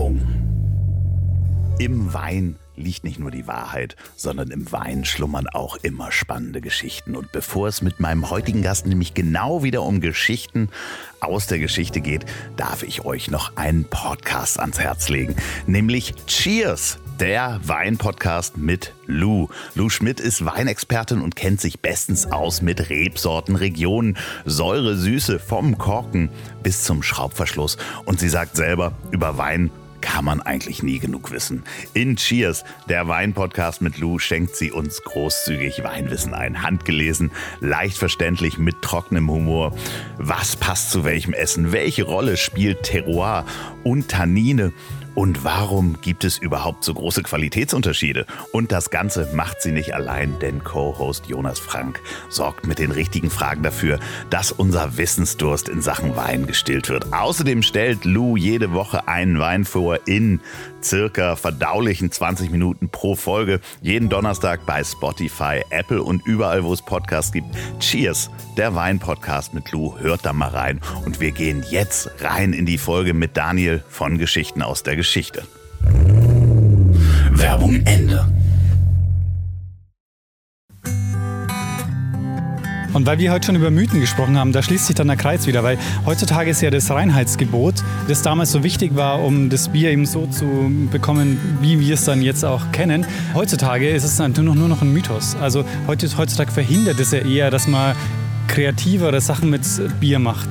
Werbung. Im Wein liegt nicht nur die Wahrheit, sondern im Wein schlummern auch immer spannende Geschichten. Und bevor es mit meinem heutigen Gast nämlich genau wieder um Geschichten aus der Geschichte geht, darf ich euch noch einen Podcast ans Herz legen, nämlich Cheers der Weinpodcast mit Lou. Lou Schmidt ist Weinexpertin und kennt sich bestens aus mit Rebsorten, Regionen, Säure, Süße vom Korken bis zum Schraubverschluss. Und sie sagt selber, über Wein kann man eigentlich nie genug wissen. In Cheers, der Weinpodcast mit Lou, schenkt sie uns großzügig Weinwissen ein. Handgelesen, leicht verständlich, mit trockenem Humor. Was passt zu welchem Essen? Welche Rolle spielt Terroir und Tannine? Und warum gibt es überhaupt so große Qualitätsunterschiede? Und das Ganze macht sie nicht allein, denn Co-Host Jonas Frank sorgt mit den richtigen Fragen dafür, dass unser Wissensdurst in Sachen Wein gestillt wird. Außerdem stellt Lou jede Woche einen Wein vor in circa verdaulichen 20 Minuten pro Folge. Jeden Donnerstag bei Spotify, Apple und überall, wo es Podcasts gibt. Cheers, der Wein-Podcast mit Lou. Hört da mal rein. Und wir gehen jetzt rein in die Folge mit Daniel von Geschichten aus der Geschichte. Werbung Ende. Und weil wir heute schon über Mythen gesprochen haben, da schließt sich dann der Kreis wieder, weil heutzutage ist ja das Reinheitsgebot, das damals so wichtig war, um das Bier eben so zu bekommen, wie wir es dann jetzt auch kennen. Heutzutage ist es dann nur noch, ein Mythos. Also heutzutage verhindert es ja eher, dass man kreativere Sachen mit Bier macht.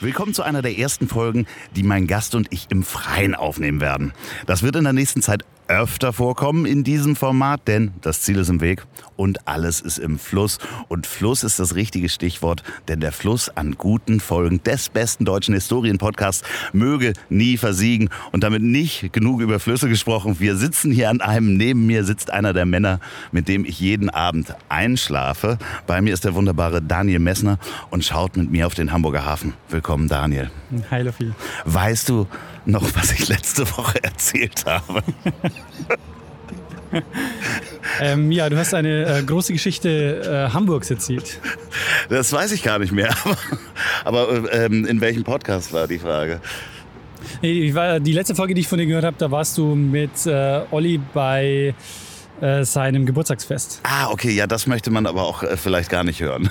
Willkommen zu einer der ersten Folgen, die mein Gast und ich im Freien aufnehmen werden. Das wird in der nächsten Zeit öfter vorkommen in diesem Format, denn das Ziel ist im Weg und alles ist im Fluss. Und Fluss ist das richtige Stichwort, denn der Fluss an guten Folgen des besten deutschen Historienpodcasts möge nie versiegen. Und damit nicht genug über Flüsse gesprochen. Wir sitzen hier an einem, neben mir sitzt einer der Männer, mit dem ich jeden Abend einschlafe. Bei mir ist der wunderbare Daniel Messner und schaut mit mir auf den Hamburger Hafen. Willkommen, Daniel. Hi, Lofi. Weißt du noch, was ich letzte Woche erzählt habe? ähm, ja, du hast eine äh, große Geschichte äh, Hamburgs erzählt. Das weiß ich gar nicht mehr. Aber, aber ähm, in welchem Podcast war die Frage? Nee, die letzte Folge, die ich von dir gehört habe, da warst du mit äh, Olli bei äh, seinem Geburtstagsfest. Ah, okay, ja, das möchte man aber auch äh, vielleicht gar nicht hören.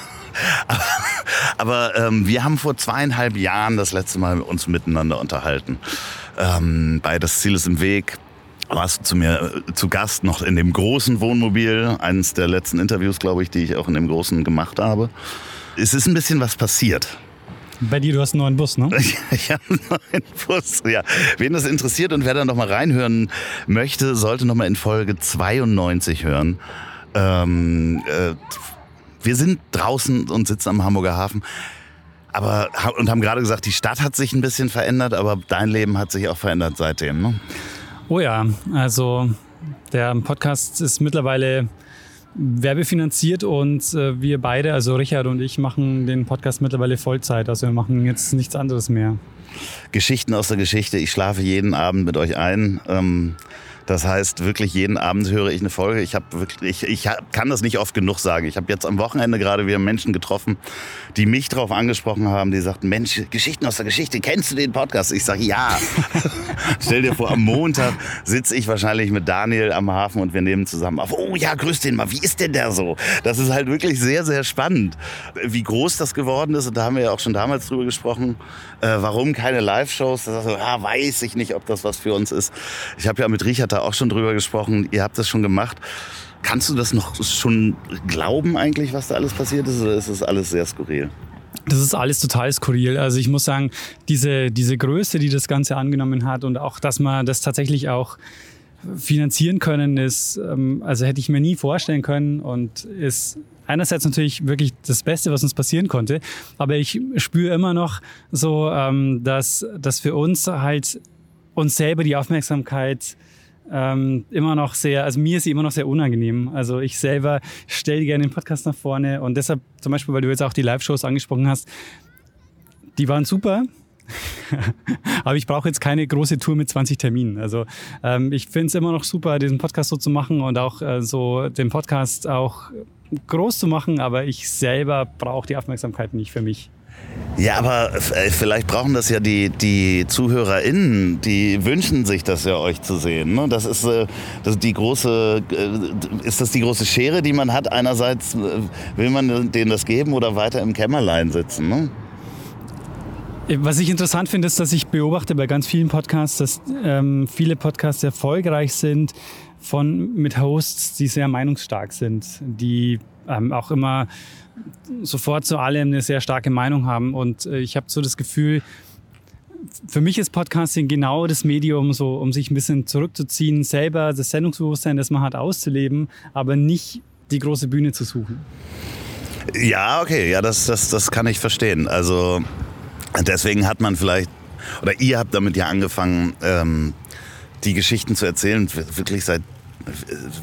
aber, ähm, wir haben vor zweieinhalb Jahren das letzte Mal uns miteinander unterhalten. Ähm, bei Das Ziel ist im Weg warst du zu mir äh, zu Gast noch in dem großen Wohnmobil, eines der letzten Interviews, glaube ich, die ich auch in dem großen gemacht habe. Es ist ein bisschen was passiert. Bei dir, du hast einen neuen Bus, ne? ich habe einen neuen Bus, ja. Wen das interessiert und wer da noch mal reinhören möchte, sollte noch mal in Folge 92 hören. Ähm, äh, wir sind draußen und sitzen am Hamburger Hafen. Aber, und haben gerade gesagt, die Stadt hat sich ein bisschen verändert, aber dein Leben hat sich auch verändert seitdem, ne? Oh ja, also der Podcast ist mittlerweile werbefinanziert und äh, wir beide, also Richard und ich, machen den Podcast mittlerweile Vollzeit. Also wir machen jetzt nichts anderes mehr. Geschichten aus der Geschichte. Ich schlafe jeden Abend mit euch ein. Ähm das heißt, wirklich jeden Abend höre ich eine Folge. Ich habe wirklich, ich, ich kann das nicht oft genug sagen. Ich habe jetzt am Wochenende gerade wieder Menschen getroffen, die mich darauf angesprochen haben, die sagten, Mensch, Geschichten aus der Geschichte, kennst du den Podcast? Ich sage, ja. Stell dir vor, am Montag sitze ich wahrscheinlich mit Daniel am Hafen und wir nehmen zusammen auf. Oh ja, grüß den mal, wie ist denn der so? Das ist halt wirklich sehr, sehr spannend, wie groß das geworden ist. Und da haben wir ja auch schon damals drüber gesprochen, äh, warum keine Live-Shows. Da ja, weiß ich nicht, ob das was für uns ist. Ich habe ja mit Richard da auch schon drüber gesprochen. Ihr habt das schon gemacht. Kannst du das noch schon glauben eigentlich, was da alles passiert ist? Oder ist das alles sehr skurril? Das ist alles total skurril. Also ich muss sagen, diese, diese Größe, die das Ganze angenommen hat und auch, dass man das tatsächlich auch finanzieren können, ist, ähm, also hätte ich mir nie vorstellen können und ist einerseits natürlich wirklich das Beste, was uns passieren konnte. Aber ich spüre immer noch so, ähm, dass, dass für uns halt uns selber die Aufmerksamkeit ähm, immer noch sehr, also mir ist sie immer noch sehr unangenehm. Also ich selber stelle gerne den Podcast nach vorne und deshalb zum Beispiel, weil du jetzt auch die Live-Shows angesprochen hast, die waren super. Aber ich brauche jetzt keine große Tour mit 20 Terminen. Also ähm, ich finde es immer noch super, diesen Podcast so zu machen und auch äh, so den Podcast auch groß zu machen, aber ich selber brauche die Aufmerksamkeit nicht für mich. Ja, aber äh, vielleicht brauchen das ja die, die ZuhörerInnen, die wünschen sich das ja, euch zu sehen. Ne? Das ist, äh, das ist die große, äh, ist das die große Schere, die man hat? Einerseits will man denen das geben oder weiter im Kämmerlein sitzen. Ne? Was ich interessant finde, ist, dass ich beobachte bei ganz vielen Podcasts, dass ähm, viele Podcasts erfolgreich sind von, mit Hosts, die sehr meinungsstark sind, die ähm, auch immer sofort zu allem eine sehr starke Meinung haben. Und äh, ich habe so das Gefühl, für mich ist Podcasting genau das Medium, so, um sich ein bisschen zurückzuziehen, selber das Sendungsbewusstsein, das man hat, auszuleben, aber nicht die große Bühne zu suchen. Ja, okay, ja, das, das, das kann ich verstehen. Also deswegen hat man vielleicht, oder ihr habt damit ja angefangen, ähm, die Geschichten zu erzählen, wirklich seit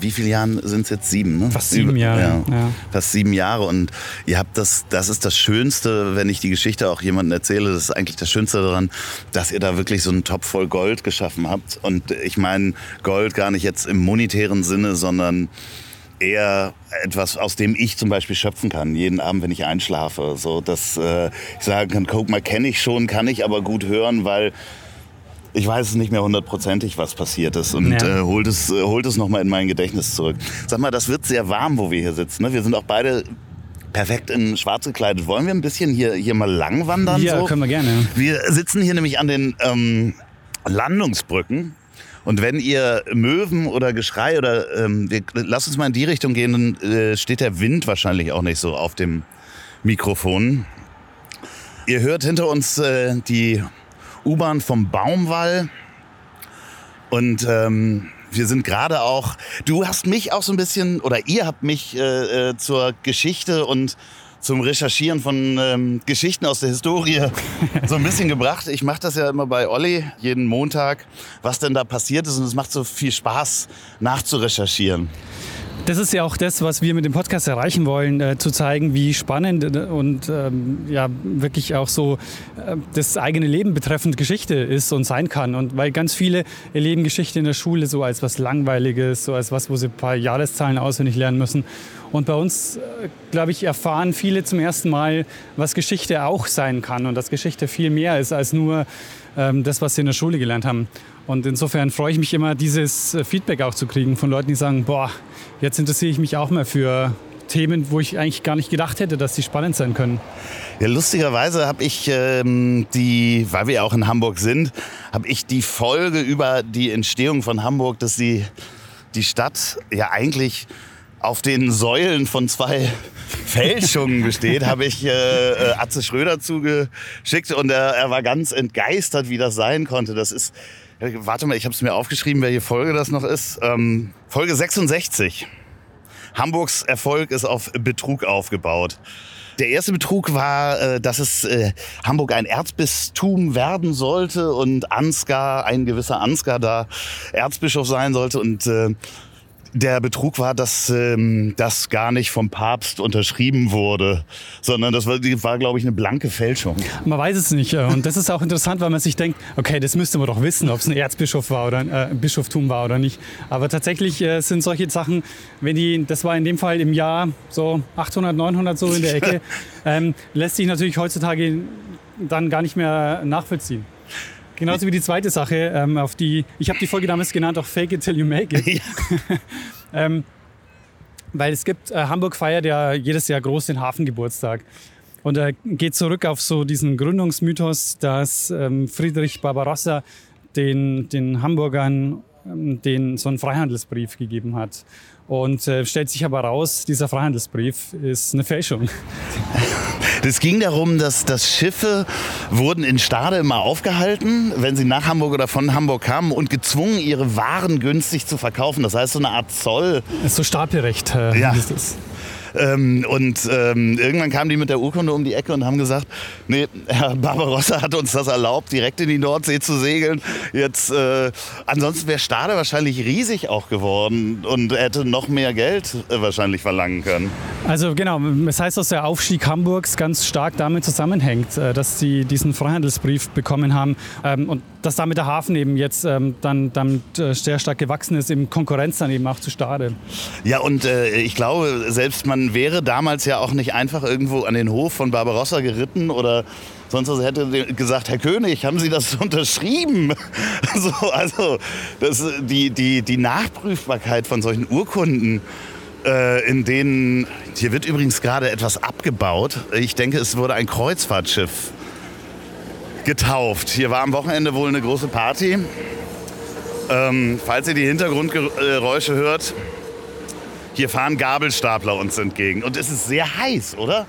wie viele Jahren sind es jetzt? Sieben, ne? Fast sieben Jahre. Ja, ja. Fast sieben Jahre. Und ihr habt das, das ist das Schönste, wenn ich die Geschichte auch jemandem erzähle, das ist eigentlich das Schönste daran, dass ihr da wirklich so einen Topf voll Gold geschaffen habt. Und ich meine Gold gar nicht jetzt im monetären Sinne, sondern eher etwas, aus dem ich zum Beispiel schöpfen kann, jeden Abend, wenn ich einschlafe. So, dass äh, ich sagen kann, guck mal, kenne ich schon, kann ich aber gut hören, weil ich weiß es nicht mehr hundertprozentig, was passiert ist und ja. äh, holt es, äh, holt es nochmal in mein Gedächtnis zurück. Sag mal, das wird sehr warm, wo wir hier sitzen. Ne? Wir sind auch beide perfekt in schwarz gekleidet. Wollen wir ein bisschen hier, hier mal lang wandern? Ja, so? können wir gerne. Wir sitzen hier nämlich an den ähm, Landungsbrücken. Und wenn ihr Möwen oder Geschrei oder ähm, wir, lasst uns mal in die Richtung gehen, dann äh, steht der Wind wahrscheinlich auch nicht so auf dem Mikrofon. Ihr hört hinter uns äh, die U-Bahn vom Baumwall. Und ähm, wir sind gerade auch, du hast mich auch so ein bisschen, oder ihr habt mich äh, äh, zur Geschichte und zum Recherchieren von ähm, Geschichten aus der Historie so ein bisschen gebracht. Ich mache das ja immer bei Olli jeden Montag, was denn da passiert ist. Und es macht so viel Spaß, nachzurecherchieren. Das ist ja auch das, was wir mit dem Podcast erreichen wollen, äh, zu zeigen, wie spannend und ähm, ja wirklich auch so äh, das eigene Leben betreffend Geschichte ist und sein kann. Und weil ganz viele erleben Geschichte in der Schule so als was Langweiliges, so als was, wo sie ein paar Jahreszahlen auswendig lernen müssen. Und bei uns, äh, glaube ich, erfahren viele zum ersten Mal, was Geschichte auch sein kann und dass Geschichte viel mehr ist als nur ähm, das, was sie in der Schule gelernt haben. Und insofern freue ich mich immer, dieses äh, Feedback auch zu kriegen von Leuten, die sagen, boah, jetzt interessiere ich mich auch mal für Themen, wo ich eigentlich gar nicht gedacht hätte, dass sie spannend sein können. Ja, lustigerweise habe ich ähm, die, weil wir auch in Hamburg sind, habe ich die Folge über die Entstehung von Hamburg, dass die, die Stadt ja eigentlich auf den Säulen von zwei Fälschungen besteht, habe ich äh, äh, Atze Schröder zugeschickt und er, er war ganz entgeistert, wie das sein konnte. Das ist, warte mal, ich habe es mir aufgeschrieben, welche Folge das noch ist. Ähm, Folge 66. Hamburgs Erfolg ist auf Betrug aufgebaut. Der erste Betrug war, äh, dass es äh, Hamburg ein Erzbistum werden sollte und Ansgar, ein gewisser Ansgar da Erzbischof sein sollte und äh, der Betrug war, dass ähm, das gar nicht vom Papst unterschrieben wurde, sondern das war, war glaube ich, eine blanke Fälschung. Man weiß es nicht. Äh, und das ist auch interessant, weil man sich denkt, okay, das müsste man doch wissen, ob es ein Erzbischof war oder äh, ein Bischoftum war oder nicht. Aber tatsächlich äh, sind solche Sachen, wenn die, das war in dem Fall im Jahr so 800, 900 so in der Ecke, ähm, lässt sich natürlich heutzutage dann gar nicht mehr nachvollziehen. Genauso wie die zweite Sache, ähm, auf die, ich habe die Folge damals genannt, auch Fake it till you make it. Ja. ähm, weil es gibt, äh, Hamburg feiert ja jedes Jahr groß den Hafengeburtstag. Und er geht zurück auf so diesen Gründungsmythos, dass ähm, Friedrich Barbarossa den, den Hamburgern ähm, den, so einen Freihandelsbrief gegeben hat. Und äh, stellt sich aber raus, dieser Freihandelsbrief ist eine Fälschung. Es ging darum, dass, dass Schiffe wurden in Stade immer aufgehalten, wenn sie nach Hamburg oder von Hamburg kamen und gezwungen, ihre Waren günstig zu verkaufen. Das heißt, so eine Art Zoll. Das ist so Stapelrecht. Äh, ja. Ist das. Ähm, und ähm, irgendwann kamen die mit der Urkunde um die Ecke und haben gesagt, nee, Herr Barbarossa hat uns das erlaubt, direkt in die Nordsee zu segeln. Jetzt, äh, ansonsten wäre Stade wahrscheinlich riesig auch geworden und hätte noch mehr Geld äh, wahrscheinlich verlangen können. Also genau, es heißt, dass der Aufstieg Hamburgs ganz stark damit zusammenhängt, äh, dass sie diesen Freihandelsbrief bekommen haben. Ähm, und dass damit der Hafen eben jetzt ähm, dann, dann äh, sehr stark gewachsen ist, in Konkurrenz dann eben auch zu Stade. Ja, und äh, ich glaube, selbst man wäre damals ja auch nicht einfach irgendwo an den Hof von Barbarossa geritten oder sonst was hätte gesagt, Herr König, haben Sie das unterschrieben? so, also das, die, die, die Nachprüfbarkeit von solchen Urkunden, äh, in denen, hier wird übrigens gerade etwas abgebaut. Ich denke, es wurde ein Kreuzfahrtschiff getauft. Hier war am Wochenende wohl eine große Party. Ähm, falls ihr die Hintergrundgeräusche hört, hier fahren Gabelstapler uns entgegen. Und es ist sehr heiß, oder?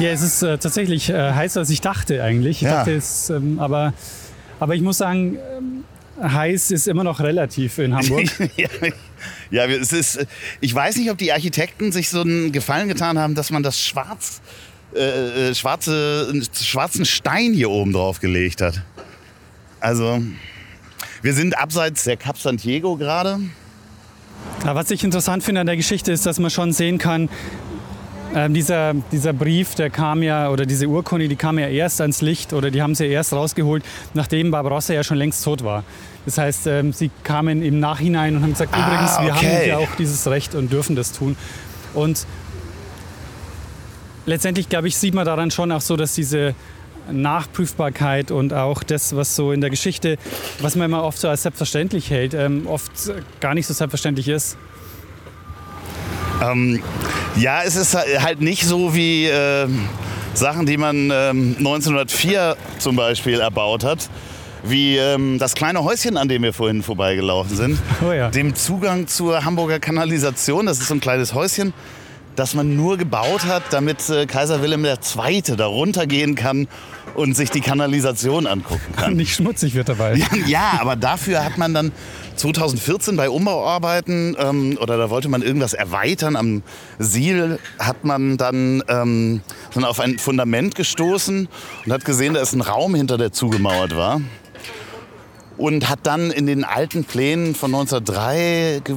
Ja, es ist äh, tatsächlich äh, heißer, als ich dachte eigentlich. Ich Ja. dachte, es, ähm, aber, aber ich muss sagen, ähm, heiß ist immer noch relativ in Hamburg. ja, ja, es ist, ich weiß nicht, ob die Architekten sich so einen Gefallen getan haben, dass man das schwarz, äh, äh, schwarze, schwarzen Stein hier oben drauf gelegt hat. Also, wir sind abseits der Cap Santiago gerade. Aber was ich interessant finde an der Geschichte ist, dass man schon sehen kann, ähm, dieser, dieser Brief, der kam ja, oder diese Urkunde, die kam ja erst ans Licht oder die haben sie erst rausgeholt, nachdem Barbarossa ja schon längst tot war. Das heißt, ähm, sie kamen im Nachhinein und haben gesagt, Ah, übrigens, wir okay. haben ja auch dieses Recht und dürfen das tun. Und letztendlich, glaube ich, sieht man daran schon auch so, dass diese Nachprüfbarkeit und auch das, was so in der Geschichte, was man immer oft so als selbstverständlich hält, ähm, oft gar nicht so selbstverständlich ist. Ähm, ja, es ist halt nicht so wie äh, Sachen, die man ähm, 1904 zum Beispiel erbaut hat. Wie ähm, das kleine Häuschen, an dem wir vorhin vorbeigelaufen sind. Oh ja. Dem Zugang zur Hamburger Kanalisation. Das ist so ein kleines Häuschen, das man nur gebaut hat, damit äh, Kaiser Wilhelm II. da runtergehen kann und sich die Kanalisation angucken kann. Nicht schmutzig wird dabei. Ja, ja, aber dafür hat man dann 2014 bei Umbauarbeiten ähm, oder da wollte man irgendwas erweitern am Siel, hat man dann ähm, dann auf ein Fundament gestoßen und hat gesehen, da ist ein Raum hinter, der zugemauert war. Und hat dann in den alten Plänen von 1903 ge-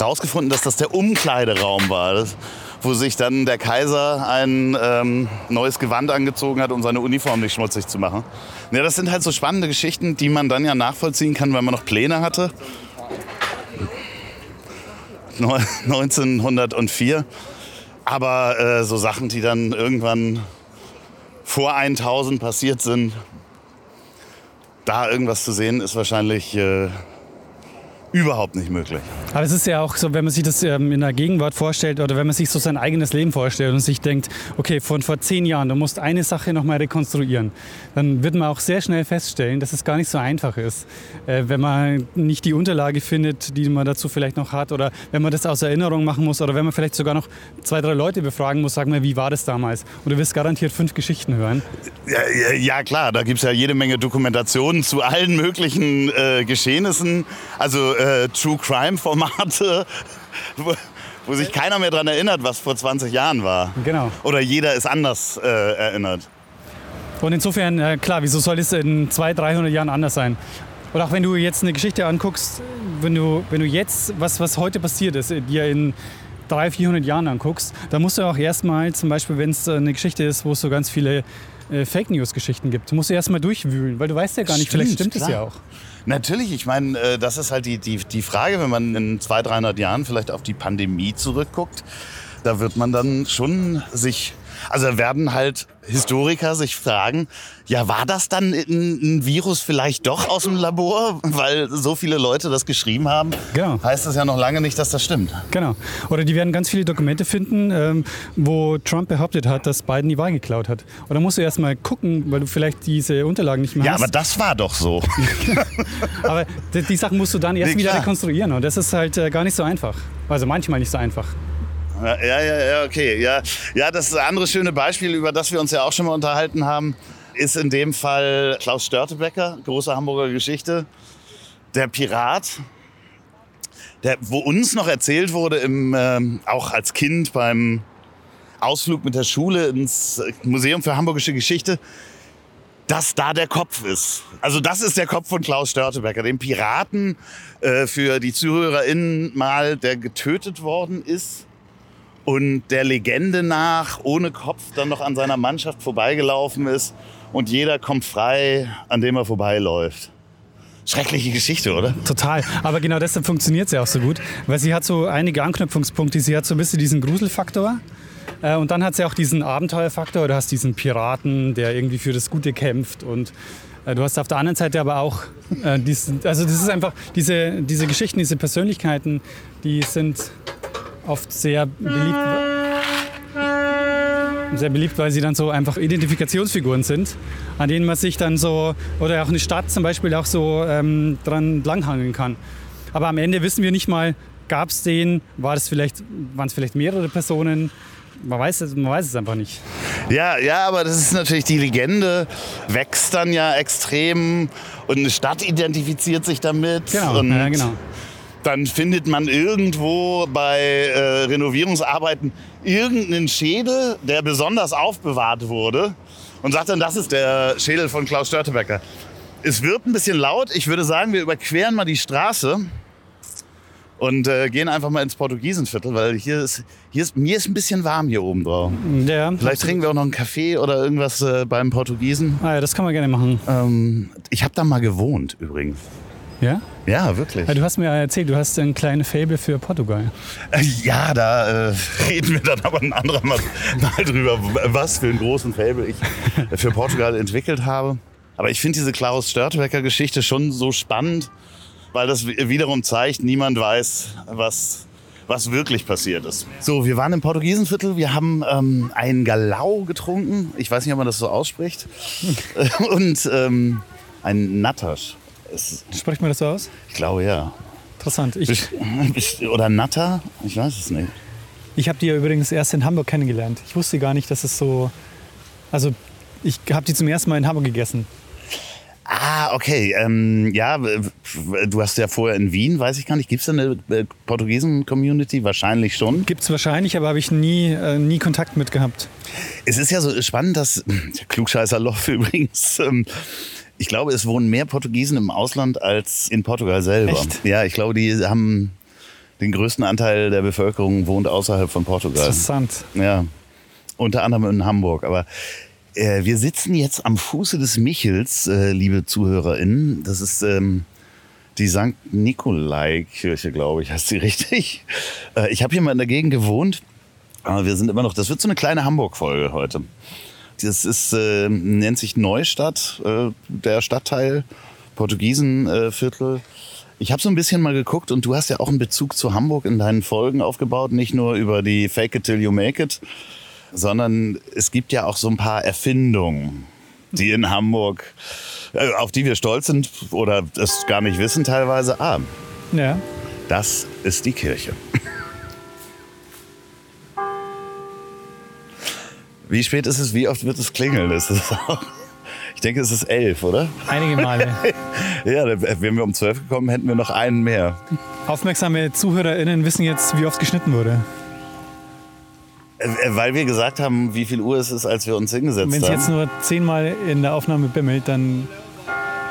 rausgefunden, dass das der Umkleideraum war. Das, wo sich dann der Kaiser ein ähm, neues Gewand angezogen hat, um seine Uniform nicht schmutzig zu machen. Ja, das sind halt so spannende Geschichten, die man dann ja nachvollziehen kann, wenn man noch Pläne hatte. Neu- 1904. Aber äh, so Sachen, die dann irgendwann vor 1000 passiert sind, da irgendwas zu sehen, ist wahrscheinlich äh, überhaupt nicht möglich. Aber es ist ja auch so, wenn man sich das ähm, in der Gegenwart vorstellt oder wenn man sich so sein eigenes Leben vorstellt und sich denkt, okay, von vor zehn Jahren, du musst eine Sache nochmal rekonstruieren, dann wird man auch sehr schnell feststellen, dass es gar nicht so einfach ist. Äh, wenn man nicht die Unterlage findet, die man dazu vielleicht noch hat oder wenn man das aus Erinnerung machen muss oder wenn man vielleicht sogar noch zwei, drei Leute befragen muss, sag mal, wie war das damals? Und du wirst garantiert fünf Geschichten hören. Ja, ja, ja klar, da gibt es ja jede Menge Dokumentationen zu allen möglichen äh, Geschehnissen. Also äh, True Crime-Formate, wo, wo sich keiner mehr daran erinnert, was vor 20 Jahren war. Genau. Oder jeder ist anders äh, erinnert. Und insofern, äh, klar, wieso soll es in 200, 300 Jahren anders sein? Und auch wenn du jetzt eine Geschichte anguckst, wenn du, wenn du jetzt, was, was heute passiert ist, dir in 300, 400 Jahren anguckst, dann musst du auch erstmal, zum Beispiel, wenn es eine Geschichte ist, wo es so ganz viele äh, Fake News-Geschichten gibt, musst du erstmal durchwühlen, weil du weißt ja gar nicht, vielleicht Stimmt, stimmt es klar. ja auch. Natürlich, ich meine, äh, das ist halt die, die, die Frage, wenn man in 200, 300 Jahren vielleicht auf die Pandemie zurückguckt, da wird man dann schon sich, also werden halt Historiker sich fragen, ja, war das dann ein, ein Virus vielleicht doch aus dem Labor, weil so viele Leute das geschrieben haben? Genau. Heißt das ja noch lange nicht, dass das stimmt. Genau. Oder die werden ganz viele Dokumente finden, ähm, wo Trump behauptet hat, dass Biden die Wahl geklaut hat. Und dann musst du erstmal gucken, weil du vielleicht diese Unterlagen nicht mehr Ja, hast. aber das war doch so. Aber die, die Sachen musst du dann erst Nee, wieder rekonstruieren und das ist halt äh, gar nicht so einfach. Also manchmal nicht so einfach. Ja, ja, ja, okay. Ja, ja, das andere schöne Beispiel, über das wir uns ja auch schon mal unterhalten haben, ist in dem Fall Klaus Störtebecker, große Hamburger Geschichte. Der Pirat, der, wo uns noch erzählt wurde, im, ähm, auch als Kind beim Ausflug mit der Schule ins Museum für Hamburgische Geschichte, dass da der Kopf ist. Also das ist der Kopf von Klaus Störtebecker, dem Piraten äh, für die ZuhörerInnen mal, der getötet worden ist und der Legende nach ohne Kopf dann noch an seiner Mannschaft vorbeigelaufen ist und jeder kommt frei, an dem er vorbeiläuft. Schreckliche Geschichte, oder? Total. Aber genau deshalb funktioniert sie auch so gut, weil sie hat so einige Anknüpfungspunkte. Sie hat so ein bisschen diesen Gruselfaktor. Äh, und dann hat sie auch diesen Abenteuerfaktor. Du hast diesen Piraten, der irgendwie für das Gute kämpft. Und äh, du hast auf der anderen Seite aber auch, äh, diesen, also das ist einfach, diese, diese Geschichten, diese Persönlichkeiten, die sind oft sehr beliebt sehr beliebt, weil sie dann so einfach Identifikationsfiguren sind, an denen man sich dann so, oder auch eine Stadt zum Beispiel auch so ähm, dran langhangeln kann. Aber am Ende wissen wir nicht mal, gab es den, war das vielleicht, waren es vielleicht mehrere Personen, man weiß, es, man weiß es einfach nicht. Ja, ja, aber das ist natürlich die Legende, wächst dann ja extrem und eine Stadt identifiziert sich damit. Genau, ja, genau. Dann findet man irgendwo bei äh, Renovierungsarbeiten irgendeinen Schädel, der besonders aufbewahrt wurde und sagt dann, das ist der Schädel von Klaus Störtebecker. Es wird ein bisschen laut. Ich würde sagen, wir überqueren mal die Straße und äh, gehen einfach mal ins Portugiesenviertel, weil hier ist, hier ist, mir ist ein bisschen warm hier oben drauf. Ja, Vielleicht trinken wir auch noch einen Kaffee oder irgendwas äh, beim Portugiesen. ah, ja, das kann man gerne machen. Ähm, ich habe da mal gewohnt übrigens. Ja? Ja, wirklich. ja? Du hast mir erzählt, du hast ein kleines Fable für Portugal. Äh, Ja, da äh, reden wir dann aber ein anderer Mal, mal drüber, was für einen großen Fable ich für Portugal entwickelt habe. Aber ich finde diese Klaus Störtebecker-Geschichte schon so spannend, weil das wi- wiederum zeigt, niemand weiß, was, was wirklich passiert ist. So, wir waren im Portugiesenviertel, wir haben ähm, einen Galau getrunken. Ich weiß nicht, ob man das so ausspricht. Und ähm, ein Nattasch. Es- Spricht man das so aus? Ich glaube ja. Interessant. Ich, Oder Natter? Ich weiß es nicht. ich habe die ja übrigens erst in Hamburg kennengelernt. Ich wusste gar nicht, dass es so. Also, ich habe die zum ersten Mal in Hamburg gegessen. Ah, okay. Ähm, ja, du hast ja vorher in Wien, weiß ich gar nicht, gibt es da eine äh, Portugiesen-Community? Wahrscheinlich schon. Gibt es wahrscheinlich, aber habe ich nie, äh, nie Kontakt mit gehabt. Es ist ja so spannend, dass, der Klugscheißer Loff übrigens, ähm, ich glaube, es wohnen mehr Portugiesen im Ausland als in Portugal selber. Echt? Ja, ich glaube, die haben den größten Anteil der Bevölkerung wohnt außerhalb von Portugal. Interessant. Ja, unter anderem in Hamburg. Aber äh, wir sitzen jetzt am Fuße des Michels, äh, liebe ZuhörerInnen. Das ist ähm, die St. Nikolai-Kirche, glaube ich, heißt sie richtig. Äh, ich habe hier mal in der Gegend gewohnt, aber wir sind immer noch, das wird so eine kleine Hamburg-Folge heute. Das ist, äh, nennt sich Neustadt, äh, der Stadtteil, Portugiesenviertel. Ich habe so ein bisschen mal geguckt und du hast ja auch einen Bezug zu Hamburg in deinen Folgen aufgebaut, nicht nur über die Fake it till you make it, sondern es gibt ja auch so ein paar Erfindungen, die in Hamburg, äh, auf die wir stolz sind oder es gar nicht wissen teilweise. Ah, Ja. das ist die Kirche. Wie spät ist es? Wie oft wird es klingeln? Ist es auch, ich denke, es ist elf, oder? Einige Male. Ja, wären wir um zwölf gekommen, hätten wir noch einen mehr. Aufmerksame ZuhörerInnen wissen jetzt, wie oft geschnitten wurde. Äh, Weil wir gesagt haben, wie viel Uhr es ist, als wir uns hingesetzt Wenn es haben. jetzt nur zehnmal in der Aufnahme bimmelt, dann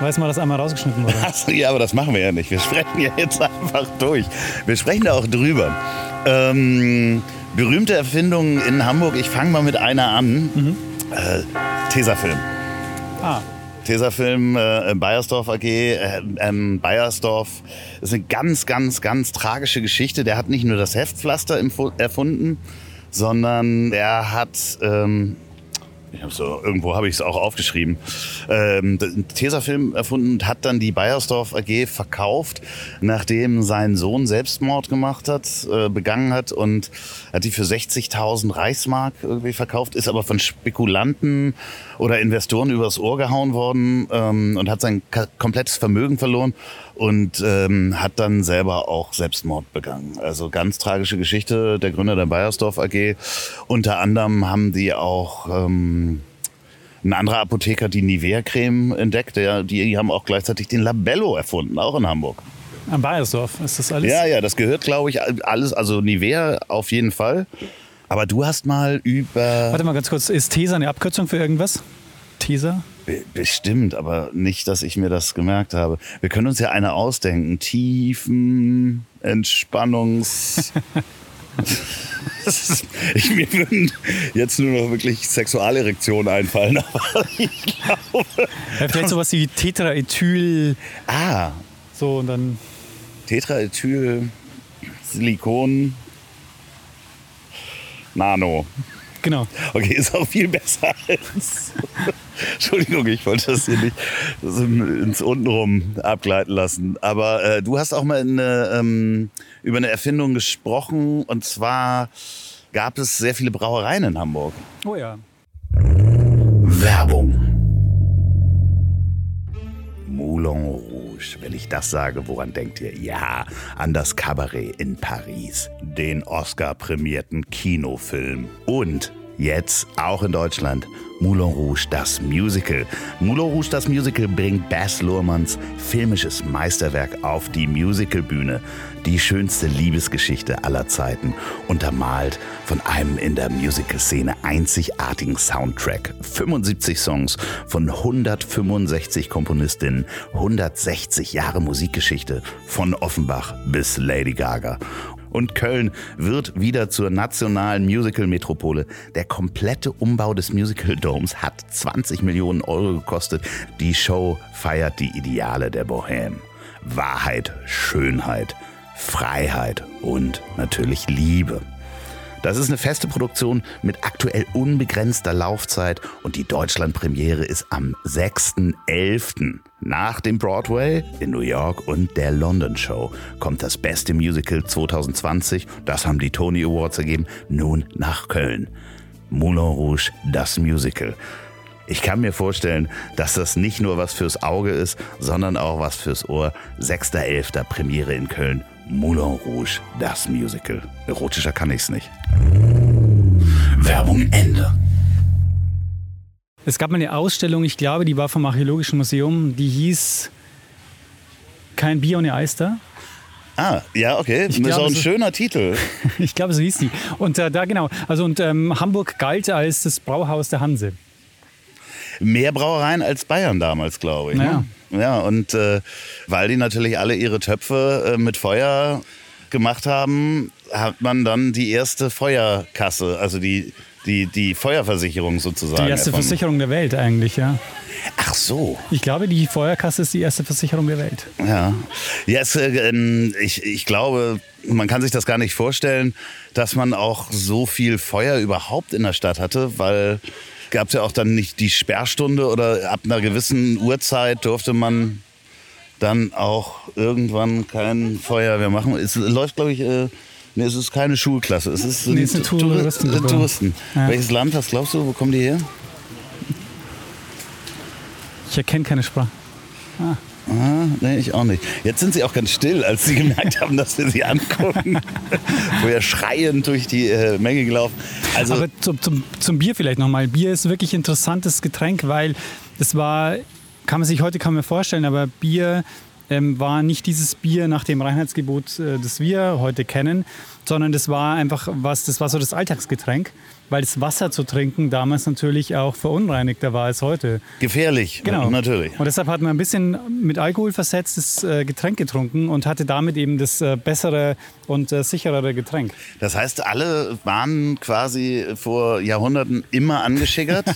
weiß man, dass einmal rausgeschnitten wurde. Ach so, ja, aber das machen wir ja nicht. Wir sprechen ja jetzt einfach durch. Wir sprechen da auch drüber. Ähm, berühmte Erfindungen in Hamburg. Ich fange mal mit einer an. Äh, Tesafilm. Ah, Tesafilm, äh, Bayersdorf AG, äh, ähm, Bayersdorf ist eine ganz, ganz, ganz tragische Geschichte. Der hat nicht nur das Heftpflaster erfunden, sondern er hat, ähm, ich hab so, irgendwo habe ich es auch aufgeschrieben, ähm, Tesafilm erfunden und hat dann die Bayersdorf AG verkauft, nachdem sein Sohn Selbstmord gemacht hat, äh, begangen hat und hat die für 60.000 Reichsmark irgendwie verkauft, ist aber von Spekulanten oder Investoren übers Ohr gehauen worden ähm, und hat sein komplettes Vermögen verloren und ähm, hat dann selber auch Selbstmord begangen. Also ganz tragische Geschichte, der Gründer der Bayersdorf AG. Unter anderem haben die auch ähm, ein anderer Apotheker die Nivea-Creme entdeckt. Der, die haben auch gleichzeitig den Labello erfunden, auch in Hamburg. am Bayersdorf ist das alles? Ja, ja, das gehört, glaube ich, alles. Also Nivea auf jeden Fall. Aber du hast mal über... Warte mal ganz kurz, ist TESA eine Abkürzung für irgendwas? TESA? Be- Bestimmt, aber nicht, dass ich mir das gemerkt habe. Wir können uns ja eine ausdenken. Tiefen, Entspannungs... ist, ich, mir würden jetzt nur noch wirklich Sexualerektionen einfallen, aber ich glaube. Ja, vielleicht sowas wie Tetraethyl. Ah. So und dann. Tetraethyl, Silikon, Nano. Genau. Okay, ist auch viel besser als. Entschuldigung, ich wollte das hier nicht ins Untenrum abgleiten lassen. Aber äh, du hast auch mal eine, ähm, über eine Erfindung gesprochen. Und zwar gab es sehr viele Brauereien in Hamburg. Oh ja. Werbung. Moulin Rouge. Wenn ich das sage, woran denkt ihr? Ja, an das Cabaret in Paris, den Oscar-prämierten Kinofilm und jetzt auch in Deutschland Moulin Rouge, das Musical. Moulin Rouge, das Musical bringt Baz Luhrmanns filmisches Meisterwerk auf die Musicalbühne. Die schönste Liebesgeschichte aller Zeiten, untermalt von einem in der Musical-Szene einzigartigen Soundtrack. 75 Songs von 165 Komponistinnen, 160 Jahre Musikgeschichte von Offenbach bis Lady Gaga und Köln wird wieder zur nationalen Musical-Metropole. Der komplette Umbau des Musical Domes hat 20 Millionen Euro gekostet. Die Show feiert die Ideale der Bohème. Wahrheit, Schönheit, Freiheit und natürlich Liebe. Das ist eine feste Produktion mit aktuell unbegrenzter Laufzeit und die Deutschlandpremiere ist am 6.11. Nach dem Broadway in New York und der London Show kommt das beste Musical 2020, das haben die Tony Awards ergeben, nun nach Köln. Moulin Rouge, das Musical. Ich kann mir vorstellen, dass das nicht nur was fürs Auge ist, sondern auch was fürs Ohr. 6.11. Premiere in Köln. Moulin Rouge, das Musical. Erotischer kann ich's nicht. Werbung Ende. Es gab mal eine Ausstellung, ich glaube, die war vom Archäologischen Museum, die hieß Kein Bier ohne Eister. Ah, ja, okay. Ich das ist glaube, auch ein so- schöner Titel. Ich glaube, so hieß die. Und äh, da genau, also und ähm, Hamburg galt als das Brauhaus der Hanse. Mehr Brauereien als Bayern damals, glaube ich. Ne? Ja, und äh, weil die natürlich alle ihre Töpfe äh, mit Feuer gemacht haben, hat man dann die erste Feuerkasse, also die, die, die Feuerversicherung sozusagen. Die erste erfunden. Versicherung der Welt eigentlich, ja. Ach so. Ich glaube, die Feuerkasse ist die erste Versicherung der Welt. Ja, ja es, äh, ähm, ich, ich glaube, man kann sich das gar nicht vorstellen, dass man auch so viel Feuer überhaupt in der Stadt hatte, weil gab es ja auch dann nicht die Sperrstunde oder ab einer gewissen Uhrzeit durfte man dann auch irgendwann kein Feuer mehr machen. Es läuft, glaube ich, äh, nee, es ist keine Schulklasse. Es ist Nee, es ist eine Tour- Touristengruppe. äh, Touristen. Ja. Welches Land, was glaubst du, wo kommen die her? Ich erkenne keine Sprache. Ah, nee, ich auch nicht. Jetzt sind sie auch ganz still, als sie gemerkt haben, dass wir sie angucken. Vorher schreiend durch die äh, Menge gelaufen. Also, Aber zum, zum, zum Bier vielleicht nochmal. Bier ist wirklich ein interessantes Getränk, weil es war, kann man sich heute kaum mehr vorstellen, aber Bier ähm, war nicht dieses Bier nach dem Reinheitsgebot, äh, das wir heute kennen, sondern das war einfach was, das war so das Alltagsgetränk, weil das Wasser zu trinken damals natürlich auch verunreinigter war als heute. gefährlich, Genau. natürlich. Und deshalb hat man ein bisschen mit Alkohol versetztes äh, Getränk getrunken und hatte damit eben das äh, bessere und äh, sicherere Getränk. Das heißt, alle waren quasi vor Jahrhunderten immer angeschickert.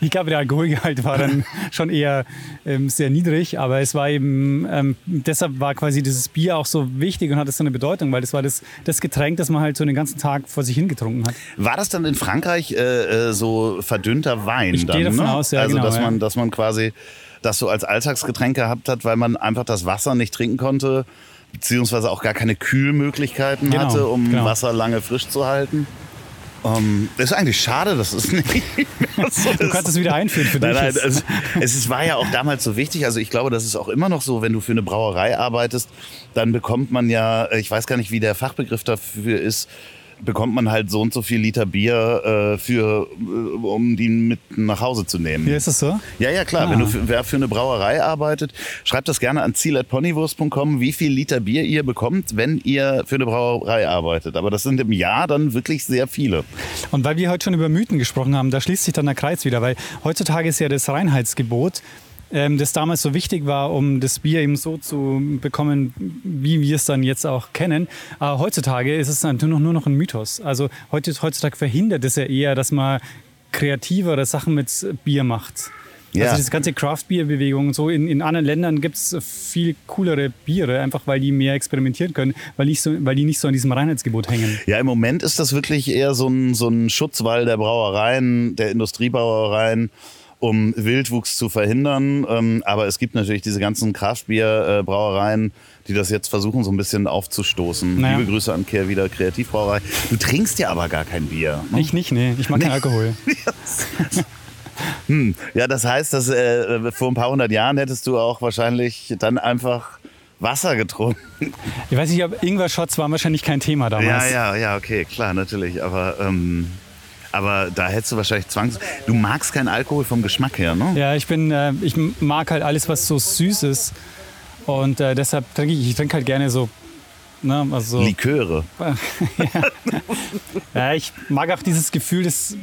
Ich glaube, der Alkoholgehalt war dann schon eher ähm, sehr niedrig, aber es war eben, ähm, deshalb war quasi dieses Bier auch so wichtig und hatte so eine Bedeutung, weil das war das, das Getränk, das man halt so den ganzen Tag vor sich hingetrunken hat. War das dann in Frankreich äh, äh, so verdünnter Wein Ich dann? davon ne? aus, ja, Also, genau, dass, ja. man, dass man quasi das so als Alltagsgetränk gehabt hat, weil man einfach das Wasser nicht trinken konnte, beziehungsweise auch gar keine Kühlmöglichkeiten Genau, hatte, um genau. Wasser lange frisch zu halten. Ähm, ist eigentlich schade, dass es nicht so Du kannst es wieder einführen für Nein, dich. nein, ist- also, es ist, war ja auch damals so wichtig. Also ich glaube, das ist auch immer noch so, wenn du für eine Brauerei arbeitest, dann bekommt man ja, ich weiß gar nicht, wie der Fachbegriff dafür ist, bekommt man halt so und so viel Liter Bier äh, für, äh, um die mit nach Hause zu nehmen. Hier ist es so? Ja, ja, klar. Ah. Wenn du für, wer für eine Brauerei arbeitet, schreibt das gerne an ziel.ponywurst.com, wie viel Liter Bier ihr bekommt, wenn ihr für eine Brauerei arbeitet. Aber das sind im Jahr dann wirklich sehr viele. Und weil wir heute schon über Mythen gesprochen haben, da schließt sich dann der Kreis wieder, weil heutzutage ist ja das Reinheitsgebot ähm, das damals so wichtig war, um das Bier eben so zu bekommen, wie wir es dann jetzt auch kennen. Aber heutzutage ist es natürlich nur noch ein Mythos. Also heutzutage verhindert es ja eher, dass man kreativere Sachen mit Bier macht. Ja. Also diese ganze Craft-Bier-Bewegung, so in, in anderen Ländern gibt es viel coolere Biere, einfach weil die mehr experimentieren können, weil, nicht so, weil die nicht so an diesem Reinheitsgebot hängen. Ja, im Moment ist das wirklich eher so ein, so ein Schutzwall der Brauereien, der Industriebrauereien um Wildwuchs zu verhindern. Ähm, aber es gibt natürlich diese ganzen Kraftbierbrauereien, die das jetzt versuchen, so ein bisschen aufzustoßen. Naja. Liebe Grüße an Kehr wieder Kreativbrauerei. Du trinkst ja aber gar kein Bier. Ne? Ich nicht, nee. Ich mag nee. keinen Alkohol. hm. Ja, das heißt, dass äh, vor ein paar hundert Jahren hättest du auch wahrscheinlich dann einfach Wasser getrunken. Ich weiß nicht, ob Ingwer-Shots waren wahrscheinlich kein Thema damals. Ja, ja, ja, okay, klar, natürlich. Aber ähm, aber da hättest du wahrscheinlich Zwangs. Du magst keinen Alkohol vom Geschmack her, ne? Ja, ich bin, äh, ich mag halt alles, was so süß ist. Und äh, deshalb trinke ich, ich trinke halt gerne so. Ne, also, Liköre. ja. ja. ich mag auch dieses Gefühl des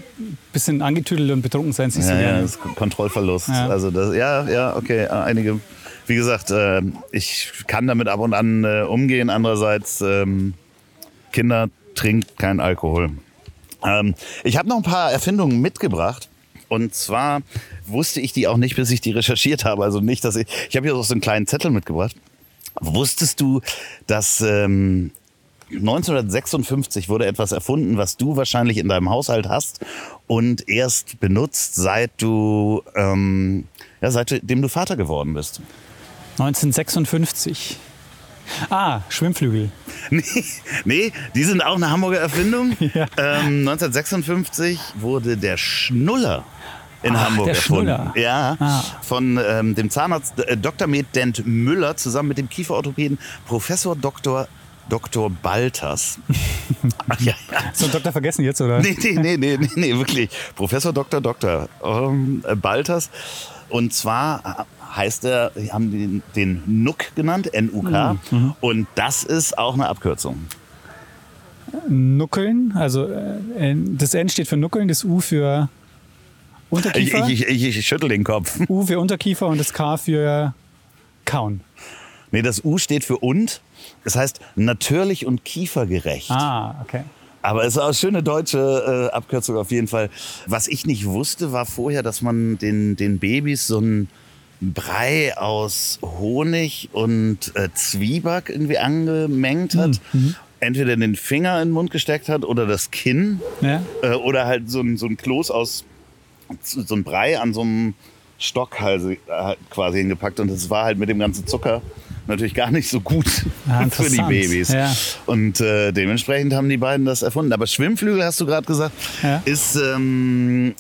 bisschen angetüdelt und betrunken sein ja, so. Ja, das Kontrollverlust. Ja. Also das, ja, ja, okay. Einige, wie gesagt, äh, ich kann damit ab und an äh, umgehen. Andererseits, ähm, Kinder trinkt kein Alkohol. Ähm, ich habe noch ein paar Erfindungen mitgebracht. Und zwar wusste ich die auch nicht, bis ich die recherchiert habe. Also nicht, dass ich. Ich habe hier so einen kleinen Zettel mitgebracht. Wusstest du, dass ähm, 1956 wurde etwas erfunden, was du wahrscheinlich in deinem Haushalt hast und erst benutzt, seit du, ähm, ja, seitdem du Vater geworden bist? 1956. Ah, Schwimmflügel. Nee, nee, die sind auch eine Hamburger Erfindung. ja. ähm, 1956 wurde der Schnuller in Ach, Hamburg der erfunden. Schnuller. Ja, ah. von ähm, dem Zahnarzt äh, Dr. Med Dent Müller zusammen mit dem Kieferorthopäden Professor Dr. Dr. Balters. Ach, ja, ja. So ein Doktor vergessen jetzt, oder? Nee, nee, nee, nee, nee, nee wirklich. Professor Dr. Dr. Ähm, Balters. Und zwar heißt er, sie haben den, den NUK genannt, N-U-K. Mhm. mhm. Und das ist auch eine Abkürzung. Nuckeln, also äh, das N steht für Nuckeln, das U für Unterkiefer. Ich, ich, ich, ich schüttel den Kopf. U für Unterkiefer und das K für Kauen. Nee, das U steht für und. Das heißt natürlich und kiefergerecht. Ah, okay. Aber es ist auch eine schöne deutsche äh, Abkürzung auf jeden Fall. Was ich nicht wusste, war vorher, dass man den, den Babys so ein Brei aus Honig und äh, Zwieback irgendwie angemengt hat. Mhm. mhm. Entweder den Finger in den Mund gesteckt hat oder das Kinn. Ja. Äh, oder halt so ein, so ein Kloß aus, so ein Brei an so einem Stock halt, äh, quasi hingepackt. Und es war halt mit dem ganzen Zucker natürlich gar nicht so gut ja, für die Babys. Ja. Und äh, dementsprechend haben die beiden das erfunden. Aber Schwimmflügel, hast du gerade gesagt, ja. ist ähm,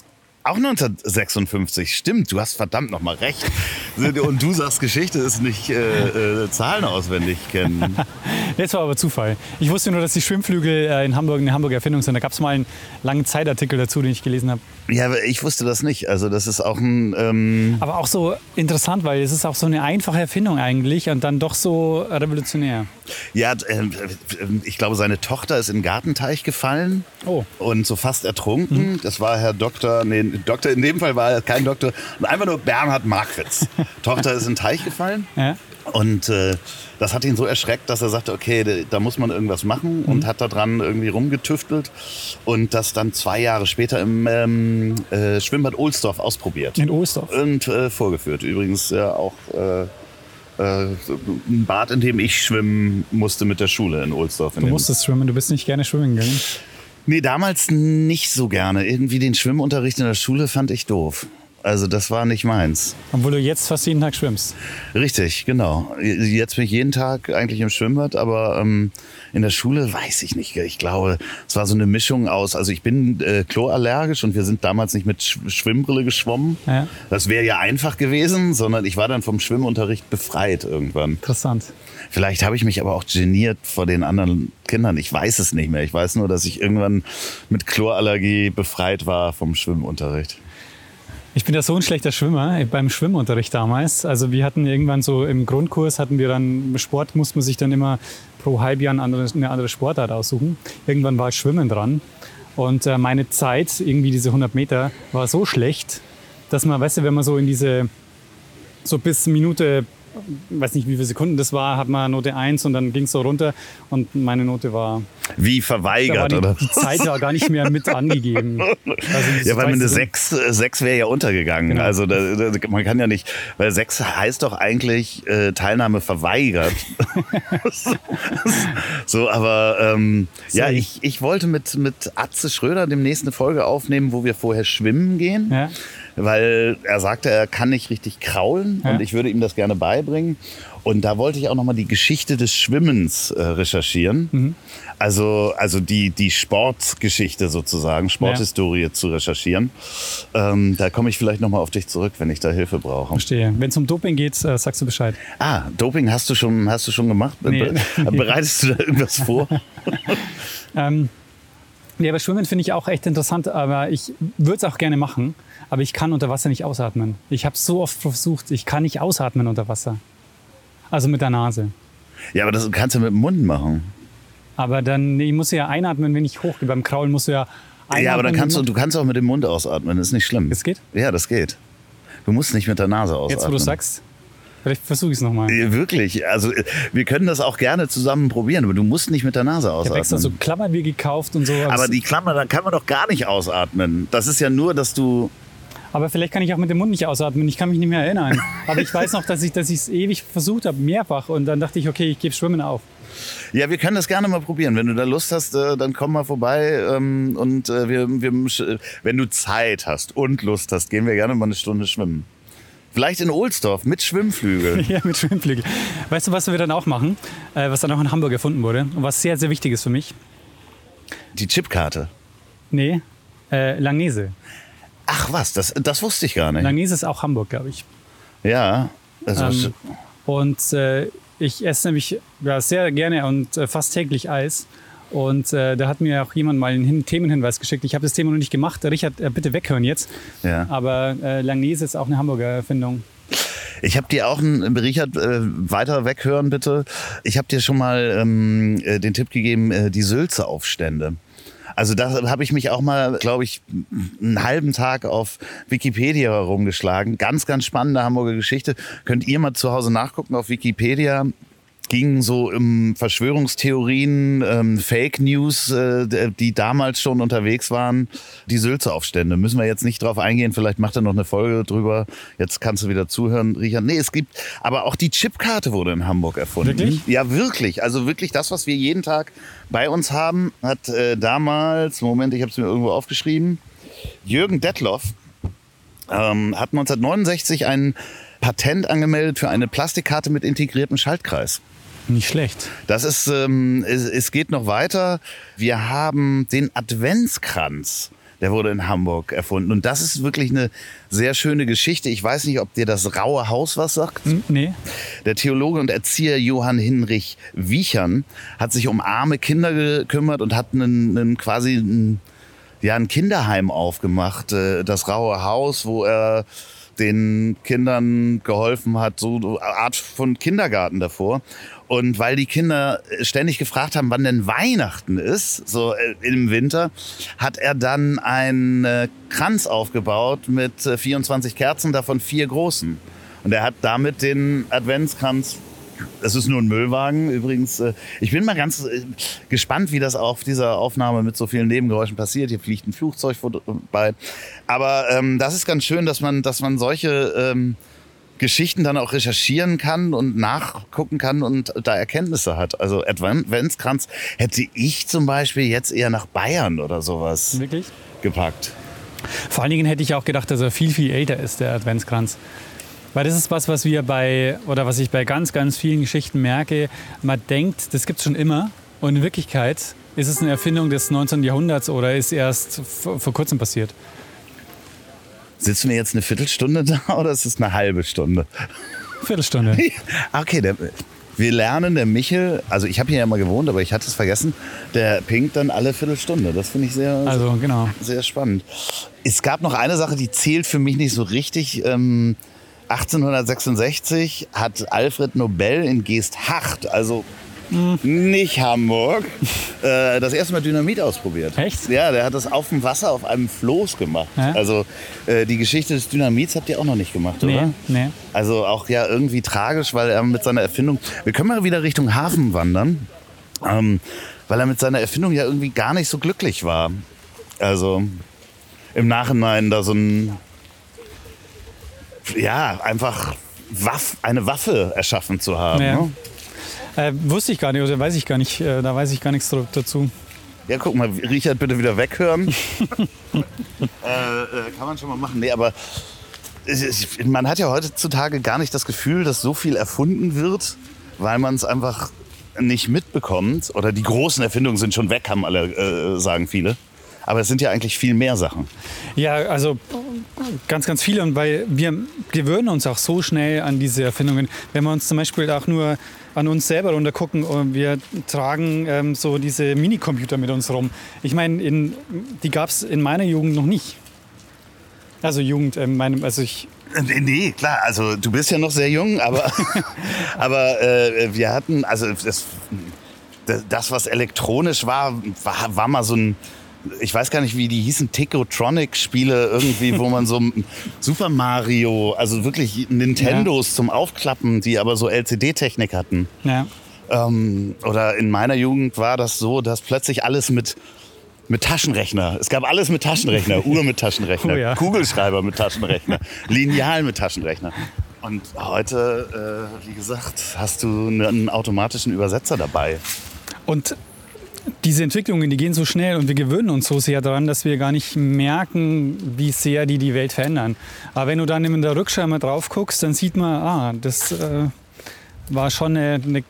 auch 1956, stimmt, du hast verdammt nochmal recht. Und du sagst, Geschichte ist nicht äh, äh, Zahlen auswendig kennen. Das war aber Zufall. Ich wusste nur, dass die Schwimmflügel äh, in Hamburg eine Hamburger Erfindung sind. Da gab es mal einen langen Zeitartikel dazu, den ich gelesen habe. Ja, ich wusste das nicht. Also das ist auch ein... Ähm aber auch so interessant, weil es ist auch so eine einfache Erfindung eigentlich und dann doch so revolutionär. Ja, äh, ich glaube, seine Tochter ist in den Gartenteich gefallen oh. und so fast ertrunken. Mhm. Das war Herr Doktor, nee, Doktor, in dem Fall war er kein Doktor, einfach nur Bernhard Machritz. Tochter ist in den Teich gefallen. Ja. Und äh, das hat ihn so erschreckt, dass er sagte, okay, da muss man irgendwas machen und mhm. hat daran irgendwie rumgetüftelt und das dann zwei Jahre später im ähm, äh, Schwimmbad Ohlsdorf ausprobiert. In Ohlsdorf? Und äh, vorgeführt. Übrigens ja auch äh, äh, ein Bad, in dem ich schwimmen musste mit der Schule in Ohlsdorf. du musstest schwimmen, du bist nicht gerne schwimmen gegangen? Nee, damals nicht so gerne. Irgendwie den Schwimmunterricht in der Schule fand ich doof. Also das war nicht meins. Obwohl du jetzt fast jeden Tag schwimmst. Richtig, genau. Jetzt bin ich jeden Tag eigentlich im Schwimmbad, aber ähm, in der Schule weiß ich nicht. Ich glaube, es war so eine Mischung aus. Also ich bin äh, chlorallergisch und wir sind damals nicht mit Sch Schwimmbrille geschwommen. Ja. Das wäre ja einfach gewesen, sondern ich war dann vom Schwimmunterricht befreit irgendwann. Interessant. Vielleicht habe ich mich aber auch geniert vor den anderen Kindern. Ich weiß es nicht mehr. Ich weiß nur, dass ich irgendwann mit Chlorallergie befreit war vom Schwimmunterricht. Ich bin ja so ein schlechter Schwimmer beim Schwimmunterricht damals. Also wir hatten irgendwann so im Grundkurs hatten wir dann Sport musste man sich dann immer pro Halbjahr eine andere, eine andere Sportart aussuchen. Irgendwann war Schwimmen dran und äh, meine Zeit irgendwie diese 100 Meter war so schlecht, dass man, weißt du, wenn man so in diese so bis Minute weiß nicht, wie viele Sekunden das war, hat man Note 1 und dann ging es so runter und meine Note war. Wie verweigert, die, oder? Die Zeit war gar nicht mehr mit angegeben. Also ja, weil eine du, 6, 6 wäre ja untergegangen. Genau. Also da, da, man kann ja nicht, weil 6 heißt doch eigentlich äh, Teilnahme verweigert. so, aber ähm, ja, ich, ich wollte mit, mit Atze Schröder demnächst eine Folge aufnehmen, wo wir vorher schwimmen gehen. Ja. Weil er sagte, er kann nicht richtig kraulen Ja. und ich würde ihm das gerne beibringen. Und da wollte ich auch nochmal die Geschichte des Schwimmens äh, recherchieren. Mhm. Also, also die, die Sportgeschichte sozusagen, Sporthistorie zu recherchieren. Ähm, da komme ich vielleicht nochmal auf dich zurück, wenn ich da Hilfe brauche. Verstehe. Wenn es um Doping geht, äh, sagst du Bescheid. Ah, Doping hast du schon, hast du schon gemacht? Nee. Be bereitest du da irgendwas vor? Ähm, nee, aber Schwimmen finde ich auch echt interessant, aber ich würde es auch gerne machen, aber ich kann unter Wasser nicht ausatmen. Ich habe so oft versucht, ich kann nicht ausatmen unter Wasser. Also mit der Nase. Ja, aber das kannst du mit dem Mund machen. Aber dann, ich muss ja einatmen, wenn ich hochgehe. Beim Kraulen musst du ja einatmen. Ja, aber dann kannst du, du kannst auch mit dem Mund ausatmen, das ist nicht schlimm. Das geht? Ja, das geht. Du musst nicht mit der Nase ausatmen. Jetzt, wo du sagst, vielleicht versuche ich es nochmal. Ich Wirklich, also wir können das auch gerne zusammen probieren, aber du musst nicht mit der Nase habe extra so ausatmen. Klammern wie gekauft und so. aber die Klammer, da kann man doch gar nicht ausatmen. Das ist ja nur, dass du. Aber vielleicht kann ich auch mit dem Mund nicht ausatmen. Ich kann mich nicht mehr erinnern. aber ich weiß noch, dass ich es ewig versucht habe, mehrfach. Und dann dachte ich, okay, ich gebe Schwimmen auf. Ja, wir können das gerne mal probieren. Wenn du da Lust hast, äh, dann komm mal vorbei ähm, und äh, wir, wir, sch- wenn du Zeit hast und Lust hast, gehen wir gerne mal eine Stunde schwimmen. Vielleicht in Ohlsdorf mit Schwimmflügel. Ja, mit Schwimmflügel. Weißt du, was wir dann auch machen? Äh, was dann auch in Hamburg erfunden wurde und was sehr, sehr wichtig ist für mich? Die Chipkarte. Nee, äh, Langnese. Ach was, das, das wusste ich gar nicht. Langnese ist auch Hamburg, glaube ich. ja. Also, Ähm, und äh, ich esse nämlich ja, sehr gerne und äh, fast täglich Eis. Und äh, da hat mir auch jemand mal einen Hin Themenhinweis geschickt. Ich habe das Thema noch nicht gemacht. Richard, äh, bitte weghören jetzt. ja. Aber äh, Langnese ist auch eine Hamburger Erfindung. Ich habe dir auch einen, Richard, äh, weiter weghören bitte. Ich habe dir schon mal ähm, äh, den Tipp gegeben, äh, die Sülze-Aufstände. Also da habe ich mich auch mal, glaube ich, einen halben Tag auf Wikipedia herumgeschlagen. Ganz, ganz spannende Hamburger Geschichte. Könnt ihr mal zu Hause nachgucken auf Wikipedia. Ging so um Verschwörungstheorien, ähm, Fake News, äh, die damals schon unterwegs waren. Die Sülze-Aufstände. Müssen wir jetzt nicht drauf eingehen. Vielleicht macht er noch eine Folge drüber. Jetzt kannst du wieder zuhören, Richard. Nee, es gibt, aber auch die Chipkarte wurde in Hamburg erfunden. Wirklich? Ja, wirklich. Also wirklich das, was wir jeden Tag bei uns haben, hat äh, damals, Moment, ich habe es mir irgendwo aufgeschrieben, Jürgen Detloff ähm, hat 1969 ein Patent angemeldet für eine Plastikkarte mit integriertem Schaltkreis. Nicht schlecht. Das ist, ähm, es, es geht noch weiter. Wir haben den Adventskranz. Der wurde in Hamburg erfunden. Und das ist wirklich eine sehr schöne Geschichte. Ich weiß nicht, ob dir das Raue Haus was sagt. Hm, nee. Der Theologe und Erzieher Johann Hinrich Wiechern hat sich um arme Kinder gekümmert und hat einen, einen quasi ein, ja, ein Kinderheim aufgemacht, äh, das Raue Haus, wo er den Kindern geholfen hat, so eine Art von Kindergarten davor. Und weil die Kinder ständig gefragt haben, wann denn Weihnachten ist, so äh, im Winter, hat er dann einen äh, Kranz aufgebaut mit äh, 24 Kerzen, davon vier großen. Und er hat damit den Adventskranz. Das ist nur ein Müllwagen übrigens. äh, Ich bin mal ganz äh, gespannt, wie das auf dieser Aufnahme mit so vielen Nebengeräuschen passiert. Hier fliegt ein Flugzeug vorbei. Aber ähm, das ist ganz schön, dass man, dass man solche ähm, Geschichten dann auch recherchieren kann und nachgucken kann und da Erkenntnisse hat. Also Adventskranz hätte ich zum Beispiel jetzt eher nach Bayern oder sowas Wirklich? gepackt. Vor allen Dingen hätte ich auch gedacht, dass er viel, viel älter ist, der Adventskranz. Weil das ist was, was wir bei, oder was ich bei ganz, ganz vielen Geschichten merke. Man denkt, das gibt es schon immer. Und in Wirklichkeit ist es eine Erfindung des 19. Jahrhunderts oder ist erst vor, vor kurzem passiert. Sitzen wir jetzt eine Viertelstunde da oder ist es eine halbe Stunde? Viertelstunde. Okay, der, wir lernen, der Michel, also ich habe hier ja mal gewohnt, aber ich hatte es vergessen, der pinkt dann alle Viertelstunde. Das finde ich sehr, Also, genau. sehr spannend. Es gab noch eine Sache, die zählt für mich nicht so richtig. Ähm, 1866 hat Alfred Nobel in Geesthacht, also nicht Hamburg, äh, das erste Mal Dynamit ausprobiert. Echt? Ja, der hat das auf dem Wasser auf einem Floß gemacht. Ja? Also äh, die Geschichte des Dynamits habt ihr auch noch nicht gemacht, Nee, oder? nee. Also auch ja irgendwie tragisch, weil er mit seiner Erfindung. Wir können mal wieder Richtung Hafen wandern, ähm, weil er mit seiner Erfindung ja irgendwie gar nicht so glücklich war. Also im Nachhinein da so ein ja einfach Waff, eine Waffe erschaffen zu haben. Ja. Ne? Äh, wusste ich gar nicht, oder weiß ich gar nicht. Äh, da weiß ich gar nichts dazu. Ja, guck mal, Richard, bitte wieder weghören. äh, äh, kann man schon mal machen. Nee, aber man hat ja heutzutage gar nicht das Gefühl, dass so viel erfunden wird, weil man es einfach nicht mitbekommt. Oder die großen Erfindungen sind schon weg, haben alle, äh, sagen viele. Aber es sind ja eigentlich viel mehr Sachen. Ja, also ganz, ganz viele. Und weil wir gewöhnen uns auch so schnell an diese Erfindungen. Wenn wir uns zum Beispiel auch nur an uns selber runtergucken, und wir tragen ähm, so diese Minicomputer mit uns rum. Ich meine, in- die gab es in meiner Jugend noch nicht. Also Jugend, ähm, meinem, also ich, Äh, Nee, klar, also du bist ja noch sehr jung, aber, aber äh, wir hatten, also das, das, was elektronisch war, war, war mal so ein, ich weiß gar nicht, wie die hießen, Tekotronic-Spiele irgendwie, wo man so Super Mario, also wirklich Nintendos zum Aufklappen, die aber so LCD-Technik hatten. ja. Ähm, oder in meiner Jugend war das so, dass plötzlich alles mit, mit Taschenrechner, es gab alles mit Taschenrechner, Uhr mit Taschenrechner, Oh ja. Kugelschreiber mit Taschenrechner, Lineal mit Taschenrechner. Und heute, äh, wie gesagt, hast du einen automatischen Übersetzer dabei. Und diese Entwicklungen, die gehen so schnell und wir gewöhnen uns so sehr daran, dass wir gar nicht merken, wie sehr die die Welt verändern. Aber wenn du dann in der Rückschau mal drauf guckst, dann sieht man, ah, das äh, war schon eine, eine,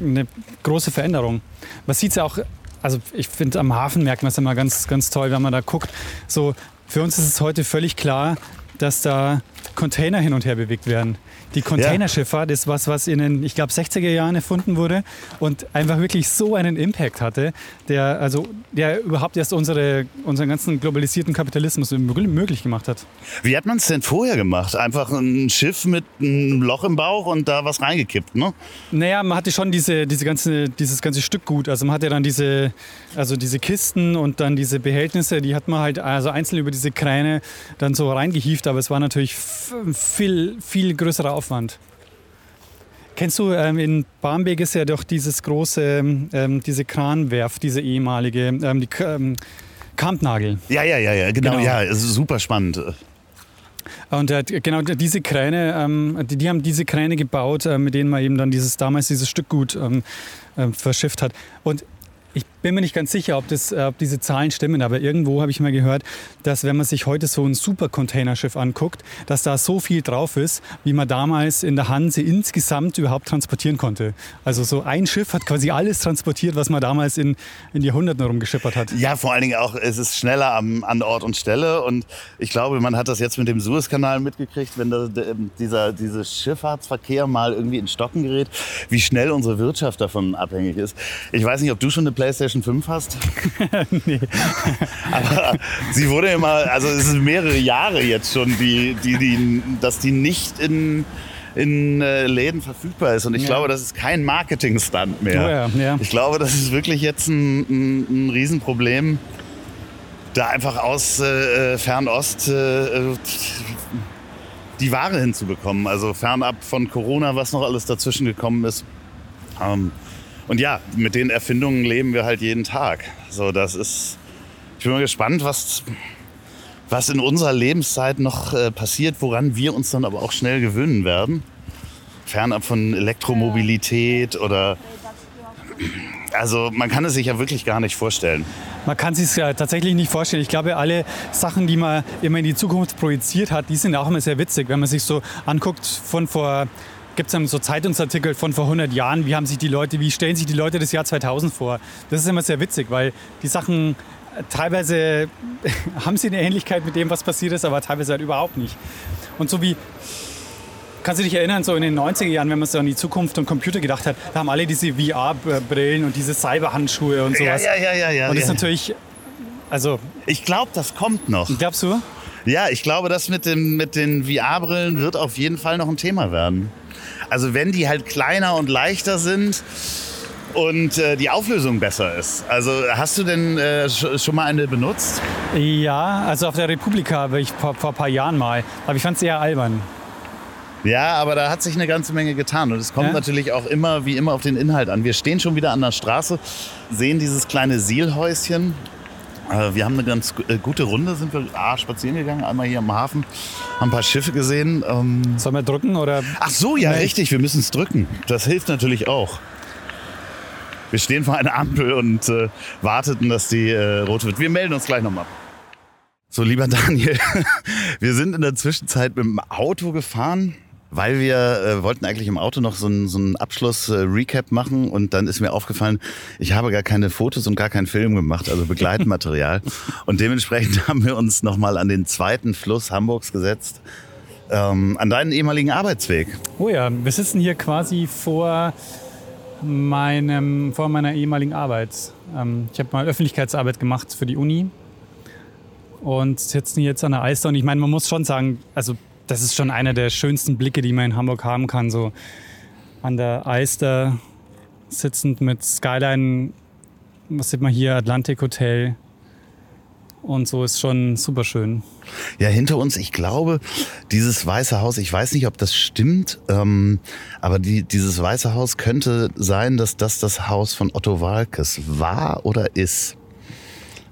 eine große Veränderung. Man sieht es ja auch, also ich finde am Hafen merkt man es immer ganz, ganz toll, wenn man da guckt. So, für uns ist es heute völlig klar, dass da Container hin und her bewegt werden. Die Containerschifffahrt ist was, was in den, ich glaube, 60er Jahren erfunden wurde und einfach wirklich so einen Impact hatte, der, also, der überhaupt erst unsere, unseren ganzen globalisierten Kapitalismus möglich gemacht hat. Wie hat man es denn vorher gemacht? Einfach ein Schiff mit einem Loch im Bauch und da was reingekippt, ne? Naja, man hatte schon diese, diese ganze, dieses ganze Stückgut. Also man hatte dann diese, also diese Kisten und dann diese Behältnisse, die hat man halt also einzeln über diese Kräne dann so reingehieft, aber es war natürlich viel, viel größerer Aufwand. Kennst du, ähm, in Barmbek ist ja doch dieses große, ähm, diese Kranwerft, diese ehemalige, ähm, die ähm, Kampnagel. Ja, ja, ja, ja, genau, Genau. ja, super spannend. Und äh, genau diese Kräne, ähm, die, die haben diese Kräne gebaut, äh, mit denen man eben dann dieses damals dieses Stückgut ähm, äh, verschifft hat. Und ich bin mir nicht ganz sicher, ob, das, äh, ob diese Zahlen stimmen, aber irgendwo habe ich mal gehört, dass wenn man sich heute so ein Supercontainerschiff anguckt, dass da so viel drauf ist, wie man damals in der Hanse insgesamt überhaupt transportieren konnte. Also so ein Schiff hat quasi alles transportiert, was man damals in, in Jahrhunderten rumgeschippert hat. Ja, vor allen Dingen auch, es ist schneller am, an Ort und Stelle. Und ich glaube, man hat das jetzt mit dem Suezkanal mitgekriegt, wenn da, der, dieser, dieser Schifffahrtsverkehr mal irgendwie in Stocken gerät, wie schnell unsere Wirtschaft davon abhängig ist. Ich weiß nicht, ob du schon eine PlayStation 5 hast. nee. Aber sie wurde immer, also es sind mehrere Jahre jetzt schon, die, die, die, dass die nicht in, in äh, Läden verfügbar ist. Und ich Ja. glaube, das ist kein Marketing-Stunt mehr. Oh ja, ja. Ich glaube, das ist wirklich jetzt ein, ein, ein Riesenproblem, da einfach aus äh, Fernost äh, die Ware hinzubekommen. Also fernab von Corona, was noch alles dazwischen gekommen ist. Ähm, und ja, mit den Erfindungen leben wir halt jeden Tag. So, das ist. Ich bin mal gespannt, was, was in unserer Lebenszeit noch äh, passiert, woran wir uns dann aber auch schnell gewöhnen werden. Fernab von Elektromobilität oder. Also man kann es sich ja wirklich gar nicht vorstellen. Man kann sich ja tatsächlich nicht vorstellen. Ich glaube, alle Sachen, die man immer in die Zukunft projiziert hat, die sind auch immer sehr witzig. Wenn man sich so anguckt von vor, gibt es dann so Zeitungsartikel von vor 100 Jahren, wie haben sich die Leute, wie stellen sich die Leute das Jahr 2000 vor? Das ist immer sehr witzig, weil die Sachen äh, teilweise haben sie eine Ähnlichkeit mit dem, was passiert ist, aber teilweise halt überhaupt nicht. Und so wie Kannst du dich erinnern, so in den 90er Jahren, wenn man so an die Zukunft und Computer gedacht hat, da haben alle diese VR-Brillen und diese Cyberhandschuhe und sowas. ja, ja, ja. Und das ist ja. natürlich, also, Ich glaube, das kommt noch. glaubst du? Ja, ich glaube, das mit, dem, mit den VR-Brillen wird auf jeden Fall noch ein Thema werden. Also wenn die halt kleiner und leichter sind, und äh, die Auflösung besser ist. Also hast du denn äh, schon mal eine benutzt? Ja, also auf der Republika habe ich vor, vor ein paar Jahren mal. Aber ich fand es eher albern. Ja, aber da hat sich eine ganze Menge getan. Und es kommt ja? natürlich auch immer, wie immer, auf den Inhalt an. Wir stehen schon wieder an der Straße, sehen dieses kleine Sielhäuschen. Äh, wir haben eine ganz äh, gute Runde, sind wir ah, spazieren gegangen, einmal hier am Hafen, haben ein paar Schiffe gesehen. Ähm Sollen wir drücken oder? Ach so, ja, Nein. richtig, wir müssen es drücken. Das hilft natürlich auch. Wir stehen vor einer Ampel und äh, warteten, dass die äh, rot wird. Wir melden uns gleich nochmal. So, lieber Daniel, wir sind in der Zwischenzeit mit dem Auto gefahren weil wir äh, wollten eigentlich im Auto noch so einen so Abschluss-Recap äh, machen und dann ist mir aufgefallen, ich habe gar keine Fotos und gar keinen Film gemacht, also Begleitmaterial. und dementsprechend haben wir uns nochmal an den zweiten Fluss Hamburgs gesetzt, ähm, an deinen ehemaligen Arbeitsweg. Oh ja, wir sitzen hier quasi vor meinem, vor meiner ehemaligen Arbeit. Ähm, ich habe mal Öffentlichkeitsarbeit gemacht für die Uni und sitzen jetzt an der Eister und ich meine, man muss schon sagen, also das ist schon einer der schönsten Blicke, die man in Hamburg haben kann. So an der Eister sitzend mit Skyline, was sieht man hier, Atlantik Hotel. Und so ist schon super schön. Ja, hinter uns, ich glaube, dieses Weiße Haus, ich weiß nicht, ob das stimmt, ähm, aber die, dieses Weiße Haus könnte sein, dass das das Haus von Otto Walkes war oder ist.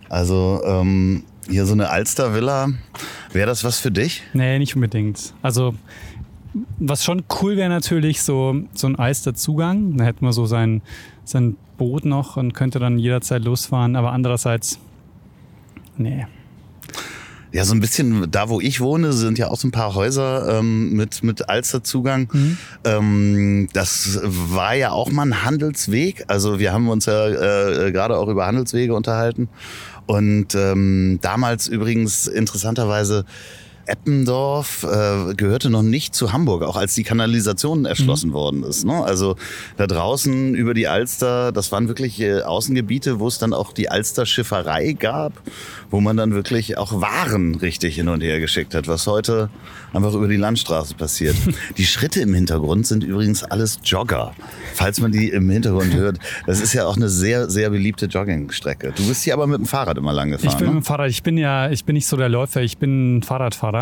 Also ähm, hier so eine Alster-Villa, wäre das was für dich? Nee, nicht unbedingt. Also was schon cool wäre natürlich so, so ein Alster-Zugang. Da hätten wir so sein, sein Boot noch und könnte dann jederzeit losfahren. Aber andererseits, nee. Ja, so ein bisschen da, wo ich wohne, sind ja auch so ein paar Häuser ähm, mit, mit Alsterzugang. Mhm. Ähm, das war ja auch mal ein Handelsweg. Also wir haben uns ja äh, gerade auch über Handelswege unterhalten. Und ähm, damals übrigens interessanterweise Eppendorf äh, gehörte noch nicht zu Hamburg, auch als die Kanalisation erschlossen mhm. worden ist. Ne? Also da draußen über die Alster, das waren wirklich äh, Außengebiete, wo es dann auch die Alster-Schifferei gab, wo man dann wirklich auch Waren richtig hin und her geschickt hat, was heute einfach über die Landstraße passiert. die Schritte im Hintergrund sind übrigens alles Jogger, falls man die im Hintergrund hört. Das ist ja auch eine sehr, sehr beliebte Joggingstrecke. Du bist hier aber mit dem Fahrrad immer lang gefahren. Ich bin ne? mit dem Fahrrad. Ich bin ja, ich bin nicht so der Läufer, ich bin Fahrradfahrer.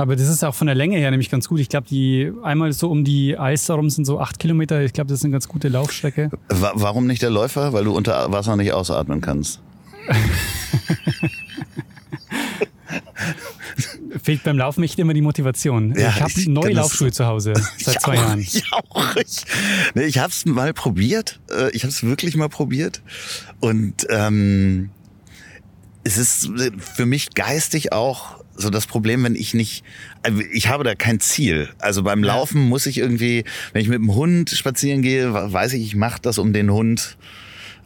Aber das ist auch von der Länge her nämlich ganz gut. Ich glaube, die einmal so um die Eis herum sind so acht Kilometer. Ich glaube, das ist eine ganz gute Laufstrecke. Warum nicht der Läufer? Weil du unter Wasser nicht ausatmen kannst. Fehlt beim Laufen echt immer die Motivation. Ja, ich habe neue Laufschuhe zu Hause seit zwei auch, Jahren. Ich auch. Ich, nee, ich habe es mal probiert. Äh, ich habe es wirklich mal probiert. Und ähm, es ist für mich geistig auch so das Problem, wenn ich nicht, also ich habe da kein Ziel. Also beim Laufen muss ich irgendwie, wenn ich mit dem Hund spazieren gehe, weiß ich, ich mache das, um den Hund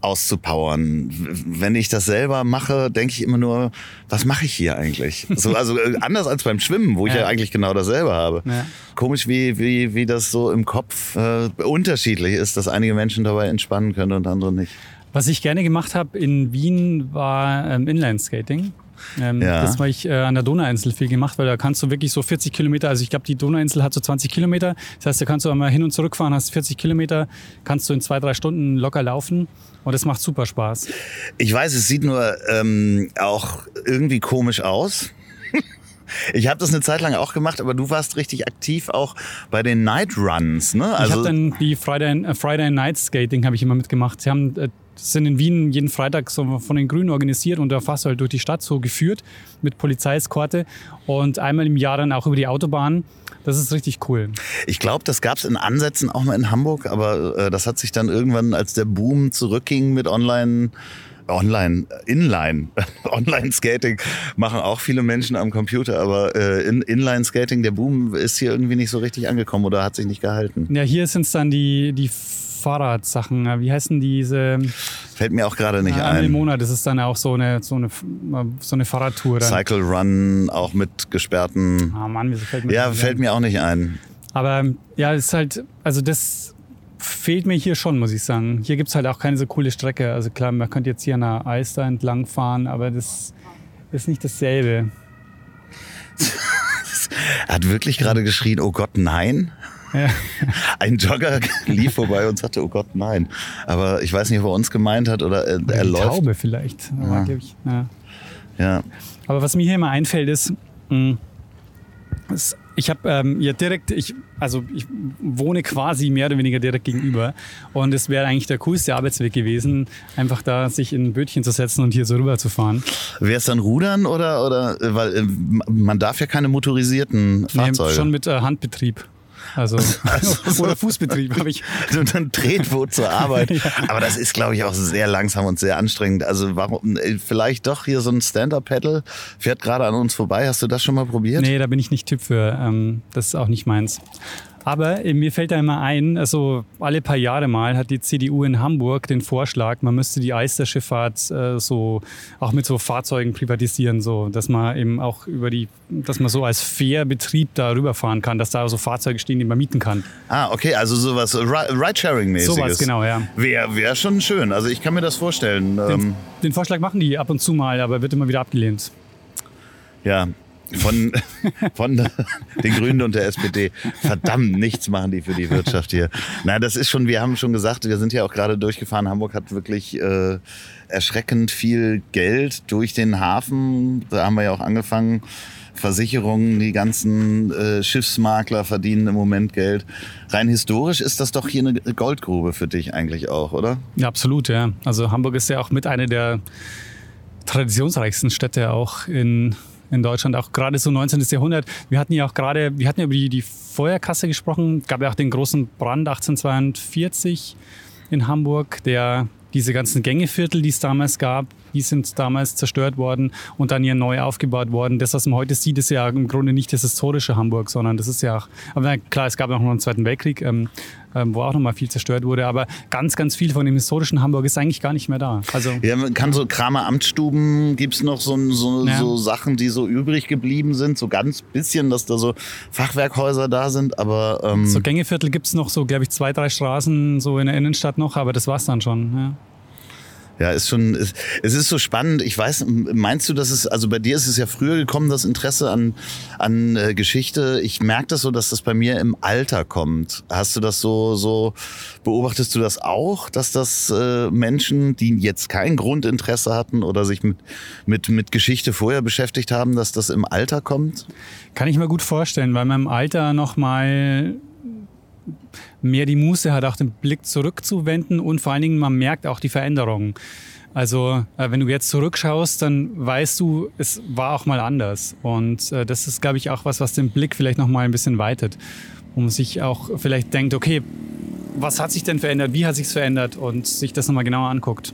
auszupowern. Wenn ich das selber mache, denke ich immer nur, was mache ich hier eigentlich? So, also äh, anders als beim Schwimmen, wo ich ja, ja eigentlich genau dasselbe habe. Ja. Komisch, wie, wie, wie das so im Kopf äh, unterschiedlich ist, dass einige Menschen dabei entspannen können und andere nicht. Was ich gerne gemacht habe in Wien war ähm, Inlineskating. Ähm, ja. Das habe ich äh, an der Donauinsel viel gemacht, weil da kannst du wirklich so 40 Kilometer, also ich glaube, die Donauinsel hat so 20 Kilometer. Das heißt, da kannst du einmal hin und zurück fahren, hast 40 Kilometer, kannst du in zwei, drei Stunden locker laufen. Und es macht super Spaß. Ich weiß, es sieht nur ähm, auch irgendwie komisch aus. Ich habe das eine Zeit lang auch gemacht, aber du warst richtig aktiv auch bei den Night Runs, ne? Also ich habe dann die Friday, äh, Friday Night Skating habe ich immer mitgemacht. Sie haben äh, sind in Wien jeden Freitag so von den Grünen organisiert und da fast halt durch die Stadt so geführt mit Polizeieskorte und einmal im Jahr dann auch über die Autobahn. Das ist richtig cool. Ich glaube, das gab es in Ansätzen auch mal in Hamburg, aber äh, das hat sich dann irgendwann, als der Boom zurückging mit Online Online, Inline, Online-Skating machen auch viele Menschen am Computer, aber äh, in, Inline-Skating, der Boom ist hier irgendwie nicht so richtig angekommen oder hat sich nicht gehalten. Ja, hier sind es dann die, die Fahrradsachen. Wie heißen diese? Fällt mir auch gerade nicht ein. Im Monat ist es dann auch so eine, so eine, so eine Fahrradtour. Dann. Cycle Run, auch mit gesperrten. Ah Mann, wieso fällt mir Ja, fällt mir auch nicht ein. Aber ja, es ist halt, also das fehlt mir hier schon, muss ich sagen. Hier gibt es halt auch keine so coole Strecke. Also klar, man könnte jetzt hier an der Eister entlang fahren, aber das ist nicht dasselbe. er hat wirklich gerade geschrien, oh Gott, nein. Ja. Ein Jogger lief vorbei und sagte, oh Gott, nein. Aber ich weiß nicht, ob er uns gemeint hat oder er, oder er läuft. Taube vielleicht. Ja. Ich, ja. ja. Aber was mir hier immer einfällt ist, mh, hm, ich habe ähm, ja direkt, ich, also ich wohne quasi mehr oder weniger direkt gegenüber und es wäre eigentlich der coolste Arbeitsweg gewesen, einfach da sich in ein Bötchen zu setzen und hier so rüber zu fahren. Wäre es dann Rudern oder, oder weil äh, man darf ja keine motorisierten Fahrzeuge? Nee, schon mit äh, Handbetrieb. Also, also oder Fußbetrieb habe ich. Und dann Tretboot zur Arbeit. ja. Aber das ist, glaube ich, auch sehr langsam und sehr anstrengend. Also warum äh, vielleicht doch hier so ein Stand-Up-Pedal fährt gerade an uns vorbei. Hast du das schon mal probiert? Nee, da bin ich nicht Typ für. Ähm, das ist auch nicht meins. Aber äh, mir fällt da immer ein, also alle paar Jahre mal hat die CDU in Hamburg den Vorschlag, man müsste die Eisterschifffahrt äh, so auch mit so Fahrzeugen privatisieren, so dass man eben auch über die, dass man so als Fährbetrieb da rüberfahren kann, dass da so Fahrzeuge stehen, die man mieten kann. Ah, okay, also sowas Ridesharing-mäßiges. Sowas, genau, ja. Wäre wär schon schön. Also ich kann mir das vorstellen. Den, ähm, den Vorschlag machen die ab und zu mal, aber wird immer wieder abgelehnt. Ja, von, von den Grünen und der SPD. Verdammt, nichts machen die für die Wirtschaft hier. Nein, das ist schon, wir haben schon gesagt, wir sind ja auch gerade durchgefahren. Hamburg hat wirklich äh, erschreckend viel Geld durch den Hafen. Da haben wir ja auch angefangen. Versicherungen, die ganzen äh, Schiffsmakler verdienen im Moment Geld. Rein historisch ist das doch hier eine Goldgrube für dich eigentlich auch, oder? Ja, absolut, ja. Also Hamburg ist ja auch mit einer der traditionsreichsten Städte auch in in Deutschland, auch gerade so 19. Jahrhundert. Wir hatten ja auch gerade, wir hatten ja über die, die Feuerkasse gesprochen, gab ja auch den großen Brand 1842 in Hamburg, der diese ganzen Gängeviertel, die es damals gab, die sind damals zerstört worden und dann hier neu aufgebaut worden. Das, was man heute sieht, ist ja im Grunde nicht das historische Hamburg, sondern das ist ja auch, aber klar, es gab auch noch einen Zweiten Weltkrieg, ähm, ähm, wo auch noch mal viel zerstört wurde, aber ganz, ganz viel von dem historischen Hamburg ist eigentlich gar nicht mehr da. Also, ja, man kann so Kramer Amtsstuben, gibt es noch so, so, ja. so Sachen, die so übrig geblieben sind, so ganz bisschen, dass da so Fachwerkhäuser da sind, aber... Ähm so Gängeviertel gibt es noch so, glaube ich, zwei, drei Straßen so in der Innenstadt noch, aber das war's dann schon, ja. Ja, ist schon, es ist so spannend. Ich weiß, meinst du, dass es, also bei dir ist es ja früher gekommen, das Interesse an, an äh, Geschichte. Ich merke das so, dass das bei mir im Alter kommt. Hast du das so, so, beobachtest du das auch, dass das äh, Menschen, die jetzt kein Grundinteresse hatten oder sich mit, mit, mit Geschichte vorher beschäftigt haben, dass das im Alter kommt? Kann ich mir gut vorstellen, weil man im Alter nochmal mehr die Muße hat, auch den Blick zurückzuwenden und vor allen Dingen man merkt auch die Veränderungen. Also äh, wenn du jetzt zurückschaust, dann weißt du, es war auch mal anders. Und äh, das ist, glaube ich, auch was, was den Blick vielleicht noch mal ein bisschen weitet. Wo man sich auch vielleicht denkt, okay, was hat sich denn verändert, wie hat sich verändert und sich das nochmal genauer anguckt.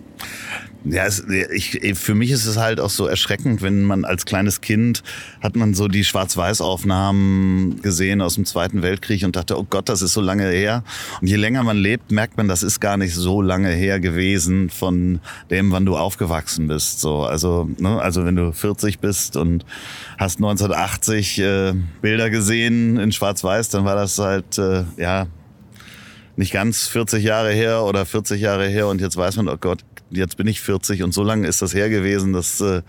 Ja, es, ich, für mich ist es halt auch so erschreckend, wenn man als kleines Kind hat man so die Schwarz-Weiß-Aufnahmen gesehen aus dem Zweiten Weltkrieg und dachte, oh Gott, das ist so lange her. Und je länger man lebt, merkt man, das ist gar nicht so lange her gewesen von dem, wann du aufgewachsen bist. So, also, ne, also wenn du 40 bist und hast 1980 äh, Bilder gesehen in Schwarz-Weiß, dann war das halt, äh, ja, nicht ganz 40 Jahre her oder 40 Jahre her und jetzt weiß man, oh Gott, jetzt bin ich 40 und so lange ist das her gewesen, dass äh,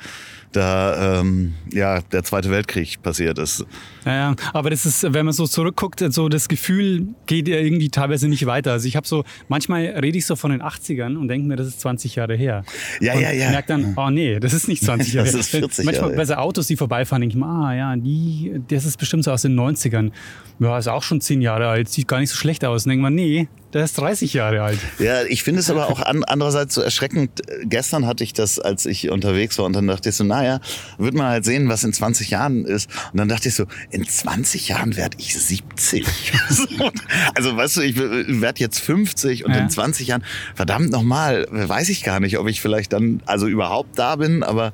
da ähm, ja der Zweite Weltkrieg passiert ist. Ja, ja, aber das ist, wenn man so zurückguckt, so das Gefühl geht ja irgendwie teilweise nicht weiter. Also ich habe so, manchmal rede ich so von den 80ern und denke mir, das ist 20 Jahre her. Ja, und ja, ja. merke dann, oh nee, das ist nicht 20 Jahre her. das ist 40 Manchmal Jahre. bei so Autos, die vorbeifahren, denke ich mir, ah ja, die, das ist bestimmt so aus den 90ern. Ja, ist auch schon 10 Jahre alt, sieht gar nicht so schlecht aus. Und denke man, nee, der ist 30 Jahre alt. Ja, ich finde es aber auch an, andererseits so erschreckend. Gestern hatte ich das, als ich unterwegs war und dann dachte ich so, naja, wird man halt sehen, was in 20 Jahren ist. Und dann dachte ich so, in 20 Jahren werde ich 70. also weißt du, ich werde jetzt 50 und ja. in 20 Jahren, verdammt nochmal, weiß ich gar nicht, ob ich vielleicht dann also überhaupt da bin, aber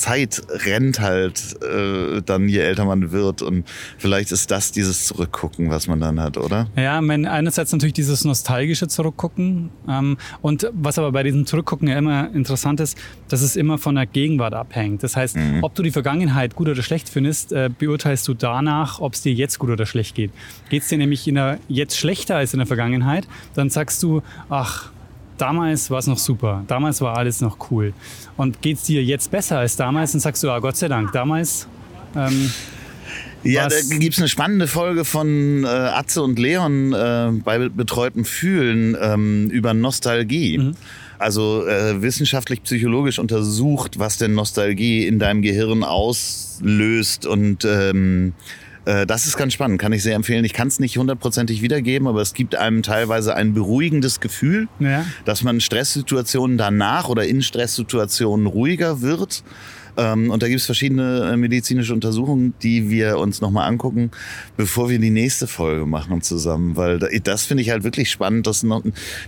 Zeit rennt halt äh, dann, je älter man wird. Und vielleicht ist das dieses Zurückgucken, was man dann hat, oder? Ja, mein, einerseits natürlich dieses nostalgische Zurückgucken. Ähm, und was aber bei diesem Zurückgucken ja immer interessant ist, dass es immer von der Gegenwart abhängt. Das heißt, mhm. ob du die Vergangenheit gut oder schlecht findest, äh, beurteilst du danach, ob es dir jetzt gut oder schlecht geht. Geht es dir nämlich in der, jetzt schlechter als in der Vergangenheit, dann sagst du, ach, damals war es noch super, damals war alles noch cool. Und geht es dir jetzt besser als damals, dann sagst du, ah, Gott sei Dank, damals. Ähm, Ja, Was? da gibt es eine spannende Folge von äh, Atze und Leon äh, bei betreuten Fühlen ähm, über Nostalgie. Mhm. Also äh, wissenschaftlich psychologisch untersucht, was denn Nostalgie in deinem Gehirn auslöst und ähm, äh, das ist ganz spannend, kann ich sehr empfehlen. Ich kann es nicht hundertprozentig wiedergeben, aber es gibt einem teilweise ein beruhigendes Gefühl, ja. dass man Stresssituationen danach oder in Stresssituationen ruhiger wird. Ähm, und da gibt es verschiedene äh, medizinische Untersuchungen, die wir uns nochmal angucken, bevor wir die nächste Folge machen zusammen. Weil das finde ich halt wirklich spannend, dass noch,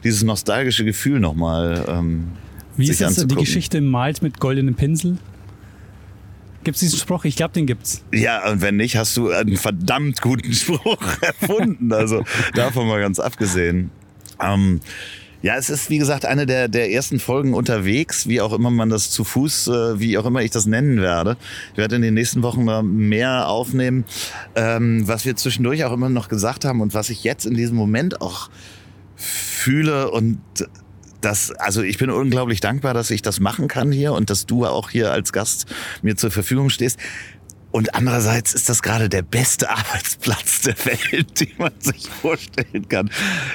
dieses nostalgische Gefühl nochmal. Ähm, Wie ist das die Geschichte malt mit goldenem Pinsel? Gibt es diesen Spruch? Ich glaube, den gibt's. Ja, und wenn nicht, hast du einen verdammt guten Spruch erfunden. Also davon mal ganz abgesehen. Ähm, ja, es ist wie gesagt eine der, der ersten Folgen unterwegs, wie auch immer man das zu Fuß, äh, wie auch immer ich das nennen werde. Ich werde in den nächsten Wochen mehr aufnehmen, ähm, was wir zwischendurch auch immer noch gesagt haben und was ich jetzt in diesem Moment auch fühle und das, also ich bin unglaublich dankbar, dass ich das machen kann hier und dass du auch hier als Gast mir zur Verfügung stehst. Und andererseits ist das gerade der beste Arbeitsplatz der Welt, den man sich vorstellen kann.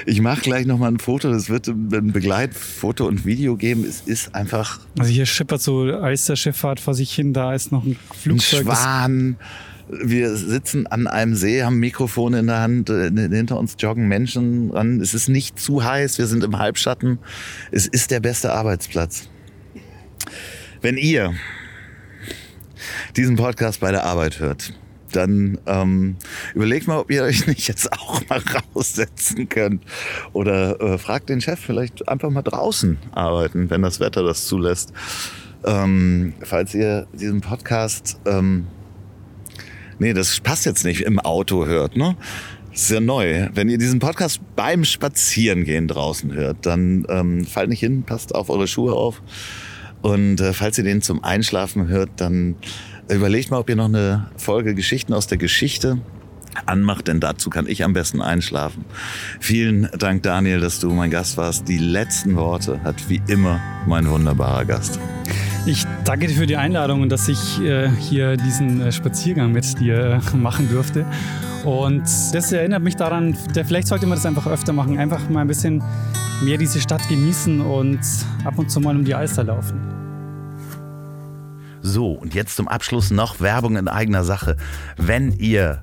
Ich mache gleich nochmal ein Foto, es wird ein Begleitfoto und Video geben. Es ist einfach. Also hier schippert so Eisterschifffahrt vor sich hin, da ist noch ein Flugzeug. Ein Schwan. Wir sitzen an einem See, haben Mikrofone in der Hand, äh, hinter uns joggen Menschen ran. Es ist nicht zu heiß, wir sind im Halbschatten. Es ist der beste Arbeitsplatz. Wenn ihr diesen Podcast bei der Arbeit hört, dann ähm, überlegt mal, ob ihr euch nicht jetzt auch mal raussetzen könnt. Oder äh, fragt den Chef vielleicht einfach mal draußen arbeiten, wenn das Wetter das zulässt. Ähm, falls ihr diesen Podcast, ähm, nee, das passt jetzt nicht, im Auto hört, ne? Sehr neu. Wenn ihr diesen Podcast beim Spazierengehen draußen hört, dann ähm, fallt nicht hin, passt auf eure Schuhe auf. Und äh, falls ihr den zum Einschlafen hört, dann überlegt mal, ob ihr noch eine Folge Geschichten aus der Geschichte anmacht, denn dazu kann ich am besten einschlafen. Vielen Dank, Daniel, dass du mein Gast warst. Die letzten Worte hat wie immer mein wunderbarer Gast. Ich danke dir für die Einladung und dass ich äh, hier diesen äh, Spaziergang mit dir äh, machen durfte. Und das erinnert mich daran, vielleicht sollte man das einfach öfter machen, einfach mal ein bisschen mehr diese Stadt genießen und ab und zu mal um die Alster laufen. So, und jetzt zum Abschluss noch Werbung in eigener Sache. Wenn ihr